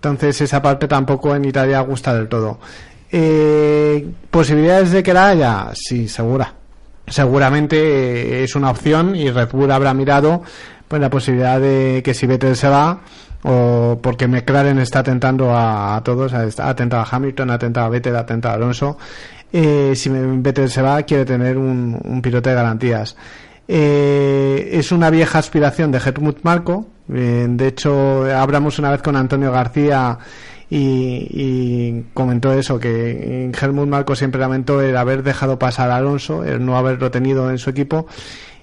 Entonces esa parte tampoco en Italia gusta del todo. Eh, ¿Posibilidades de que la haya? Sí, segura. Seguramente eh, es una opción y Red Bull habrá mirado pues la posibilidad de que si Vettel se va o porque McLaren está atentando a, todos, ha atentado a Hamilton, ha atentado a Vettel, ha atentado a Alonso. Eh, si Vettel se va, quiere tener un, un piloto de garantías. Eh, es una vieja aspiración de Helmut Marco. Eh, de hecho, hablamos una vez con Antonio García y, comentó eso, que Helmut Marco siempre lamentó el haber dejado pasar a Alonso, el no haberlo tenido en su equipo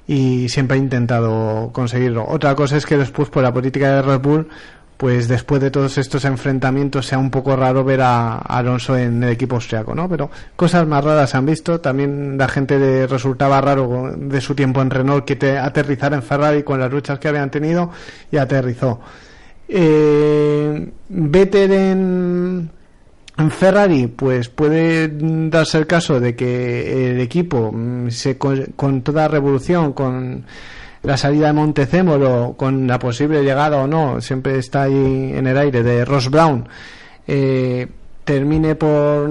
y siempre ha intentado conseguirlo. Otra cosa es que después por la política de Red Bull, pues después de todos estos enfrentamientos sea un poco raro ver a Alonso en el equipo austriaco, ¿no? Pero cosas más raras se han visto. También la gente le resultaba raro de su tiempo en Renault que te aterrizara en Ferrari con las luchas que habían tenido y aterrizó. Eh, Vettel en, Ferrari, pues puede darse el caso de que el equipo mm, se con toda revolución, con la salida de Montecémolo, con la posible llegada o no, siempre está ahí en el aire de Ross Brown, eh, termine por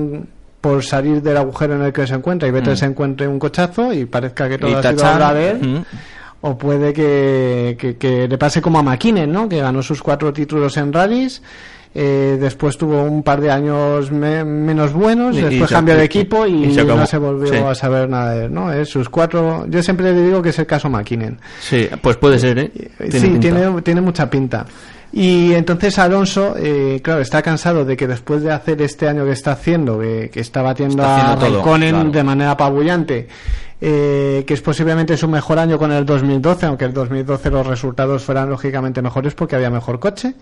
por salir del agujero en el que se encuentra y Vettel Mm. se encuentre un cochazo y parezca que todo Y ha sido obra de él Mm. o puede que, que- que le pase como a McKinnon, ¿no? Que ganó sus cuatro títulos en rallies, eh, después tuvo un par de años me- menos buenos, Y- y después se- cambió de equipo y, y se acabó. no se volvió Sí. a saber nada de él, ¿no? Eh, sus cuatro, yo siempre le digo que es el caso McKinnon. Sí, pues puede ser, ¿eh? sí, pinta. tiene, tiene mucha pinta. Y entonces Alonso, eh, claro, está cansado de que después de hacer este año que está haciendo, que, que está batiendo Está a Raikkonen claro. de manera apabullante, eh, que es posiblemente su mejor año con el 2012, aunque el 2012 los resultados fueran lógicamente mejores porque había mejor coche,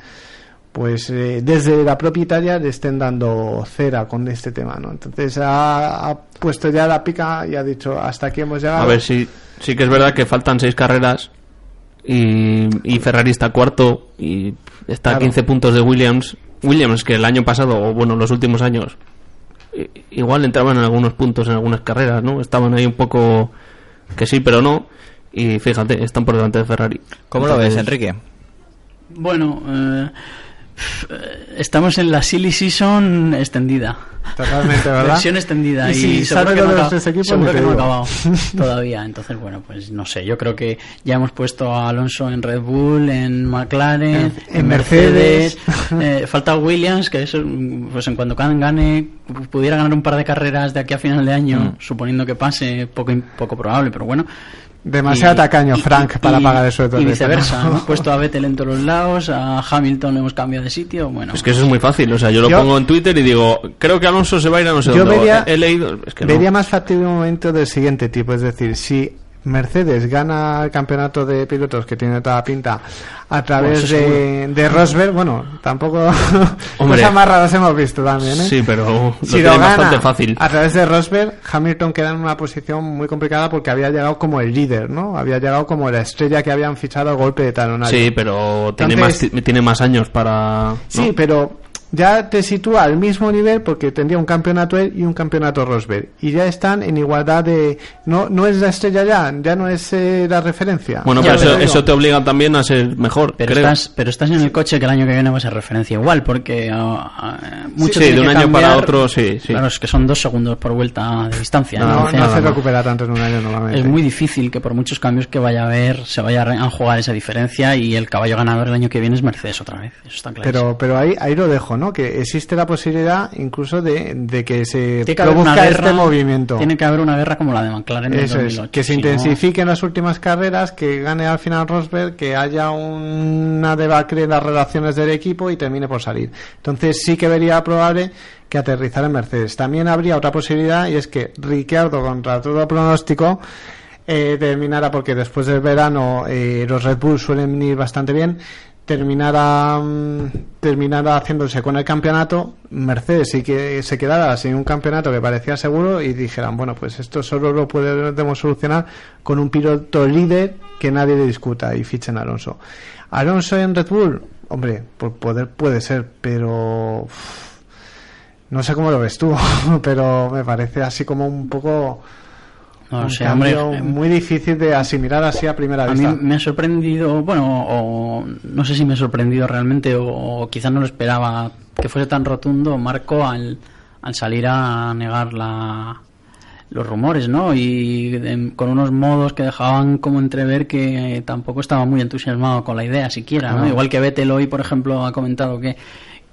pues eh, desde la propia Italia le estén dando cera con este tema, ¿no? Entonces ha, ha puesto ya la pica y ha dicho hasta aquí hemos llegado. A ver, sí, sí que es verdad que faltan seis carreras y, y Ferrari está cuarto y está a Claro. 15 puntos de Williams. Williams, que el año pasado, o bueno, los últimos años, igual entraban en algunos puntos en algunas carreras, ¿no? Estaban ahí un poco que sí, pero no. Y fíjate, están por delante de Ferrari. ¿Cómo lo ves, Enrique? Bueno, eh, estamos en la silly season extendida. Totalmente, ¿verdad? Versión extendida. Y Y, si seguro que, no, seguro que no ha acabado todavía. Entonces, bueno, pues no sé. Yo creo que ya hemos puesto a Alonso en Red Bull, en McLaren, En- Mercedes. eh, falta Williams, que eso, pues en cuanto gane, pudiera ganar un par de carreras de aquí a final de año, Mm. suponiendo que pase, poco, poco probable, pero bueno. Demasiado Y- tacaño, y- Frank, y- para y- pagar el sueldo Y de viceversa. Hemos puesto a Vettel en todos los lados, a Hamilton le hemos cambiado de sitio. Bueno, Es que eso es muy fácil, o sea, yo lo Yo- pongo en Twitter y digo, creo que Alonso se va a ir a no sé Yo dónde. vería- he, he leído, es que no. Vería más factible un momento del siguiente tipo, es decir, si Mercedes gana el campeonato de pilotos que tiene toda la pinta a través Bueno, de, de Rosberg, bueno, tampoco Hombre. cosas más raras hemos visto también, ¿eh? Sí, pero lo si lo gana bastante fácil. a través de Rosberg, Hamilton queda en una posición muy complicada porque había llegado como el líder, ¿no? Había llegado como la estrella que habían fichado a golpe de talonario. Sí, pero tiene, Entonces- más, tiene más años para... ¿no? Sí, pero ya te sitúa al mismo nivel porque tendría un campeonato él y un campeonato Rosberg. Y ya están en igualdad de... No, no es la estrella ya, ya no es eh, la referencia. Bueno, Ya pero eso, eso te obliga también a ser mejor, Pero creo. estás, pero estás en el coche que el año que viene va a ser referencia igual, porque ah, mucho Sí, de un año para otro, sí, sí. Claro, es que son dos segundos por vuelta de distancia. No, no, no se recupera tanto en un año normalmente. es muy difícil que por muchos cambios que vaya a haber se vaya a re- a jugar esa diferencia y el caballo ganador el año que viene es Mercedes otra vez. Eso está claro. Pero, pero ahí, ahí lo dejo, ¿no? Que existe la posibilidad incluso de, de que se que produzca guerra, este movimiento. Tiene que haber una guerra como la de McLaren en Eso es, 2008. que se si no- intensifiquen las últimas carreras, que gane al final Rosberg, que haya una debacle en las relaciones del equipo y termine por salir. Entonces sí que vería probable que aterrizara en Mercedes. También habría otra posibilidad y es que Ricciardo, contra todo pronóstico, eh, terminara, porque después del verano eh, los Red Bull suelen ir bastante bien, terminara, mm, terminara haciéndose con el campeonato, Mercedes sí que se quedara sin un campeonato que parecía seguro y dijeran, bueno, pues esto solo lo podemos solucionar con un piloto líder que nadie le discuta y fichen a Alonso. Alonso en Red Bull, hombre, por poder puede ser, pero no sé cómo lo ves tú, pero me parece así como un poco No hombre, eh, muy difícil de asimilar así a primera A mí vista. me ha sorprendido, bueno, o no sé si me ha sorprendido realmente, o, o quizás no lo esperaba que fuese tan rotundo. Marco al, al salir a negar la, los rumores, ¿no? Y em, con unos modos que dejaban como entrever que tampoco estaba muy entusiasmado con la idea siquiera, ¿no? Ah. Igual que Vettel hoy, por ejemplo, ha comentado que,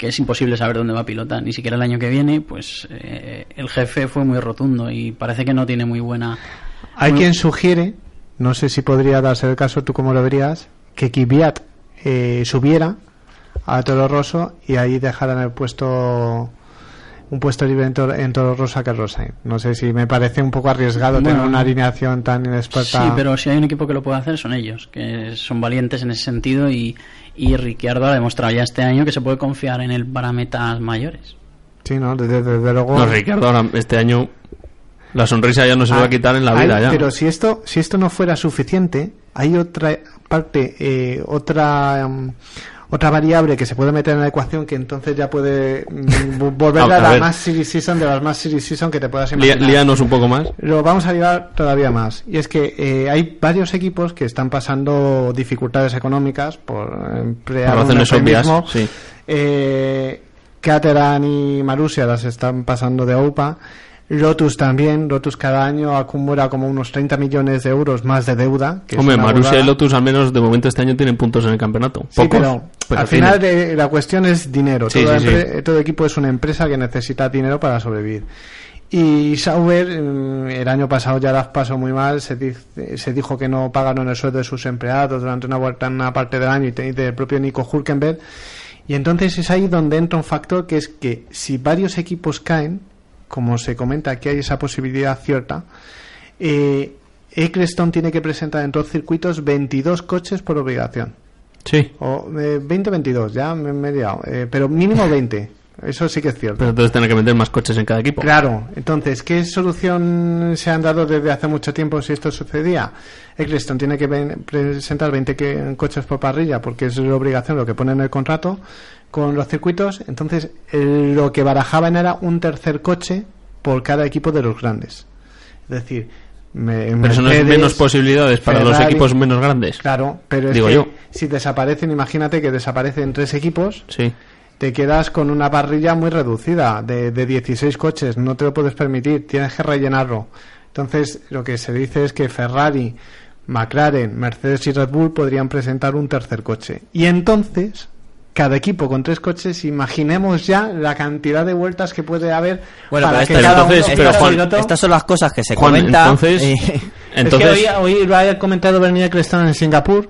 que es imposible saber dónde va a pilotar, ni siquiera el año que viene, pues eh, el jefe fue muy rotundo y parece que no tiene muy buena... Hay muy- quien sugiere, no sé si podría darse el caso, tú cómo lo verías, que Kvyat eh, subiera a Toro Rosso y ahí dejaran el puesto un puesto libre en Toro, en Toro Rosso a Carlos Sainz. No sé si me parece un poco arriesgado Bueno, tener una alineación tan inexperta. Sí, pero si hay un equipo que lo puede hacer son ellos, que son valientes en ese sentido y, y Ricciardo ha demostrado ya este año que se puede confiar en él para metas mayores. Sí, no, desde, desde luego. No, Ricardo, ahora este año la sonrisa ya no se le va a quitar en la Hay- vida ya. Pero si esto, si esto no fuera suficiente, hay otra parte, eh, otra mm, otra variable que se puede meter en la ecuación que entonces ya puede mm, vo- volver A- a, la más series season de las más series season que te puedas imaginar. líanos un poco más. Lo vamos a llevar todavía más. Y es que eh, hay varios equipos que están pasando dificultades económicas por emplear Por razones obvias, sí. Eh, Caterham y Marussia las están pasando de OPA. Lotus también. Lotus cada año acumula como unos 30 millones de euros más de deuda. que Hombre, Marussia y Lotus al menos de momento este año tienen puntos en el campeonato. Sí, pero, pero al final de, la cuestión es dinero. Sí, todo, sí, empre- todo equipo es una empresa que necesita dinero para sobrevivir. Y Sauber, mm, el año pasado ya las pasó muy mal. Se, dice- se dijo que no pagaron el sueldo de sus empleados durante una, vuelta, una parte del año y del propio Nico Hulkenberg. Y entonces es ahí donde entra un factor que es que si varios equipos caen, como se comenta que hay esa posibilidad cierta, eh, Eccleston tiene que presentar en dos circuitos 22 coches por obligación. Sí. O eh, 20 o 22, ya me, me he liado. Eh, pero mínimo 20. Eso sí que es cierto. Pero entonces tienen que meter más coches en cada equipo. Claro, entonces, ¿qué solución se han dado desde hace mucho tiempo si esto sucedía? Eccleston tiene que presentar 20 que- coches por parrilla porque es la obligación lo que pone en el contrato con los circuitos. Entonces, lo que barajaban era un tercer coche por cada equipo de los grandes. Es decir, me- Pero eso no es menos posibilidades para los equipos menos grandes. Claro, pero es Digo que yo. si desaparecen, imagínate que desaparecen tres equipos, Sí. Te quedas con una parrilla muy reducida de, de 16 coches, no te lo puedes permitir, tienes que rellenarlo. Entonces, lo que se dice es que Ferrari, McLaren, Mercedes y Red Bull podrían presentar un tercer coche. Y entonces, cada equipo con tres coches, imaginemos ya la cantidad de vueltas que puede haber Bueno, para pero que cada entonces, uno- pero cada Juan, piloto- estas son las cosas que se Juan, comentan. entonces- y- Entonces, es que hoy, hoy lo ha comentado Bernie Eccleston en Singapur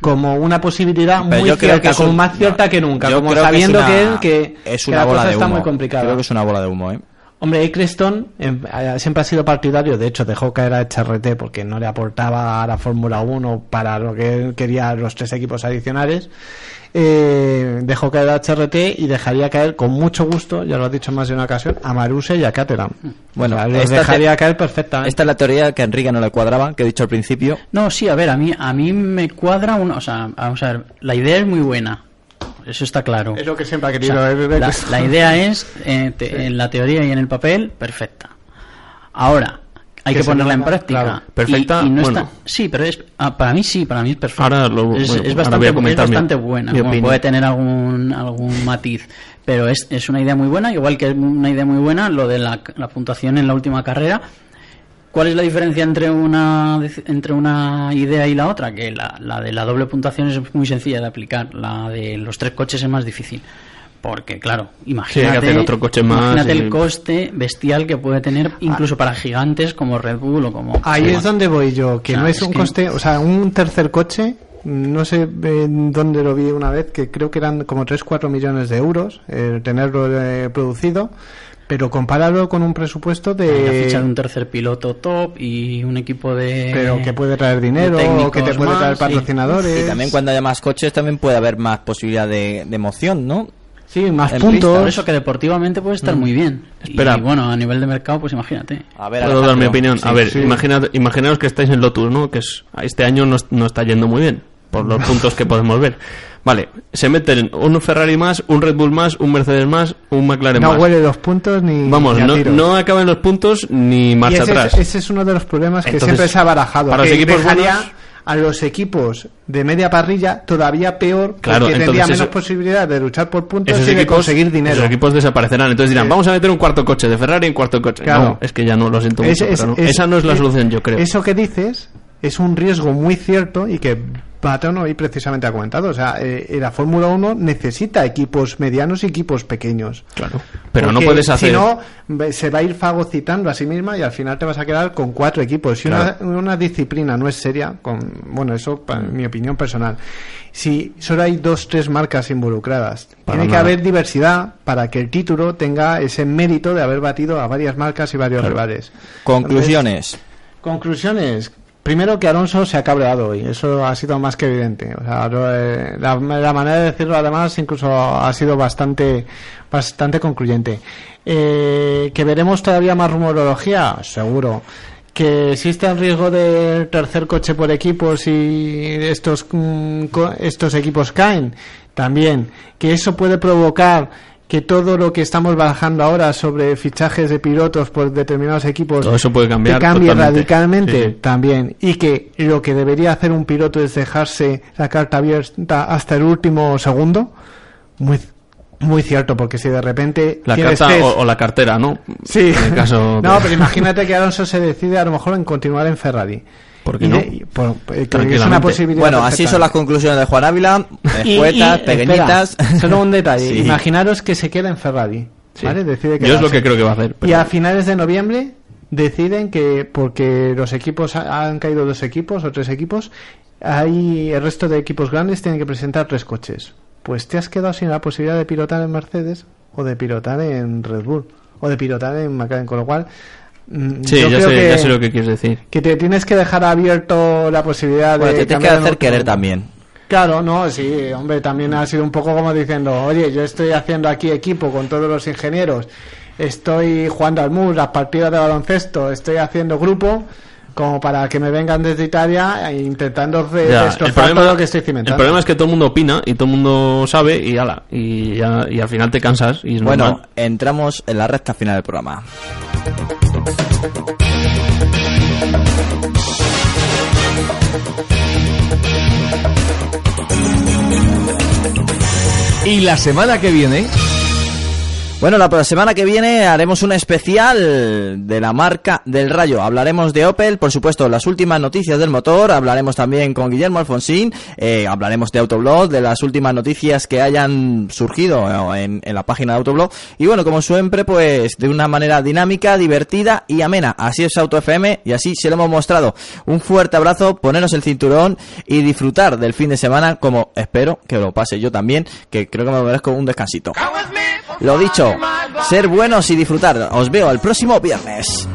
como una posibilidad Pero muy cierta, como un- más cierta no, que nunca, como creo que es sabiendo una- que, él que, es que una la bola cosa de está humo. muy complicada. Creo que es una bola de humo, ¿eh? Hombre, Eccleston em, eh, siempre ha sido partidario, de hecho dejó caer a HRT porque no le aportaba a la Fórmula 1 para lo que él quería los tres equipos adicionales. Eh, dejó caer a HRT y dejaría caer con mucho gusto, ya lo has dicho en más de una ocasión, a Maruse y a Caterham. Bueno, O sea, los esta dejaría te- caer perfectamente. Esta es la teoría que a Enrique no le cuadraba, que he dicho al principio. No, sí, a ver, a mí, a mí me cuadra una, o sea, vamos a ver, la idea es muy buena, eso está claro. Es lo que siempre ha O querido. sea, la, idea es, eh, te- en la teoría y en el papel, perfecta. Ahora, hay Que ponerla en práctica. claro. Perfecta, y no bueno. está- sí, pero es, ah, para mí sí, para mí es perfecta. Ahora lo- es, bueno, es ahora bastante, voy a es comentar mi- bastante buena. mi Bueno, puede tener algún, algún matiz, pero es, es una idea muy buena, igual que es una idea muy buena lo de la, la puntuación en la última carrera. ¿Cuál es la diferencia entre una entre una idea y la otra? Que la, la de la doble puntuación es muy sencilla de aplicar, la de los tres coches es más difícil. Porque, claro, imagínate, hacer otro coche más imagínate y- el coste bestial que puede tener incluso para gigantes como Red Bull o como... Ahí es donde voy yo, que O sea, no es, es un que- coste, o sea, un tercer coche, no sé en dónde lo vi una vez, que creo que eran como 3-4 millones de euros eh, tenerlo eh, producido, pero compáralo con un presupuesto de... fichar un tercer piloto top y un equipo de... Pero que puede traer dinero, o que te técnicos puede más, traer sí. patrocinadores. Y también cuando haya más coches también puede haber más posibilidad de, de emoción, ¿no? Sí, más En puntos. Por eso que deportivamente puede estar muy bien. Espera. Y bueno, a nivel de mercado, pues imagínate. A ver, Puedo dar mi opinión. a ver, sí. imaginad- imaginaos que estáis en Lotus, ¿no? Que es, este año no, no está yendo muy bien, por los puntos que podemos ver. Vale, se meten un Ferrari más, un Red Bull más, un Mercedes más, un McLaren No más. huele los puntos ni. Vamos, ni a no, tiros. no acaban los puntos ni Y marcha ese, atrás. es, ese es uno de los problemas que Entonces, siempre se ha barajado. para los equipos dejaría buenos- a los equipos de media parrilla todavía peor Claro, porque tendría menos eso- posibilidad de luchar por puntos Esos y de conseguir dinero. esos equipos desaparecerán. Entonces dirán, Sí. vamos a meter un cuarto coche de Ferrari y un cuarto coche. Claro. No, es que ya no lo siento Es- mucho. es- pero no. es- Esa no es la solución, yo creo. Eso que dices es un riesgo muy cierto y que Patrón hoy precisamente ha comentado. O sea, eh, la Fórmula 1 necesita equipos medianos y equipos pequeños. Claro. Pero no puedes hacer. Si no, se va a ir fagocitando a sí misma y al final te vas a quedar con cuatro equipos. Si Claro. una, una disciplina no es seria, con, bueno, eso pa- mi opinión personal. Si solo hay dos, tres marcas involucradas, Para tiene que haber diversidad para que el título tenga ese mérito de haber batido a varias marcas y varios Claro. rivales. Conclusiones. Conclusiones. Primero que Alonso se ha cabreado hoy, eso ha sido más que evidente. O sea, eh, la, manera de decirlo además incluso ha sido bastante, bastante concluyente. Eh, que veremos todavía más rumorología, seguro. Que existe el riesgo del tercer coche por equipos y estos, mm, estos equipos caen, también. Que eso puede provocar que todo lo que estamos bajando ahora sobre fichajes de pilotos por determinados equipos Todo eso puede cambiar que cambie totalmente. radicalmente Sí, sí. también y que lo que debería hacer un piloto es dejarse la carta abierta hasta el último segundo muy muy cierto porque si de repente La carta test- o, o la cartera, ¿no? Sí. En el caso no, pero imagínate que Alonso se decide a lo mejor en continuar en Ferrari. ¿Por qué Y no? de- y por- eh, que es Tranquilamente. una posibilidad. Bueno, así son las conclusiones de Juan Ávila. Escuetas, pequeñitas. espera, solo un detalle. Sí. Imaginaros que se queda en Ferrari. Sí. ¿vale? Decide Yo es lo que creo que va a hacer. Y a finales de noviembre deciden que porque los equipos ha- han caído dos equipos o tres equipos, hay el resto de equipos grandes tienen que presentar tres coches. Pues te has quedado sin la posibilidad de pilotar en Mercedes o de pilotar en Red Bull o de pilotar en McLaren, con lo cual Sí, yo ya creo sé, que, ya sé lo que quieres decir. que te tienes que dejar abierto la posibilidad Bueno, de te tienes que hacer último querer también. Claro, no, sí, hombre, también ha sido un poco como diciendo, oye, yo estoy haciendo aquí equipo con todos los ingenieros, estoy jugando al MUS, las partidas de baloncesto, estoy haciendo grupo, como para que me vengan desde Italia e intentando Ya, destrozar todo lo que estoy el cimentando. problema es que todo el mundo opina y todo el mundo sabe y ala, y, ya- y al final te cansas y es Bueno, normal. entramos en la recta final del programa. Y la semana que viene, Bueno, la semana que viene haremos un especial de la marca del Rayo. Hablaremos de Opel, por supuesto, las últimas noticias del motor. Hablaremos también con Guillermo Alfonsín. eh, hablaremos de Autoblog, de las últimas noticias que hayan surgido eh, en, en la página de Autoblog. Y bueno, como siempre, pues de una manera dinámica, divertida y amena. Así es Auto FM y así se lo hemos mostrado. Un fuerte abrazo, poneros el cinturón y disfrutar del fin de semana como espero que lo pase yo también, que creo que me merezco un descansito. Lo dicho, ser buenos y disfrutar. Os veo el próximo viernes.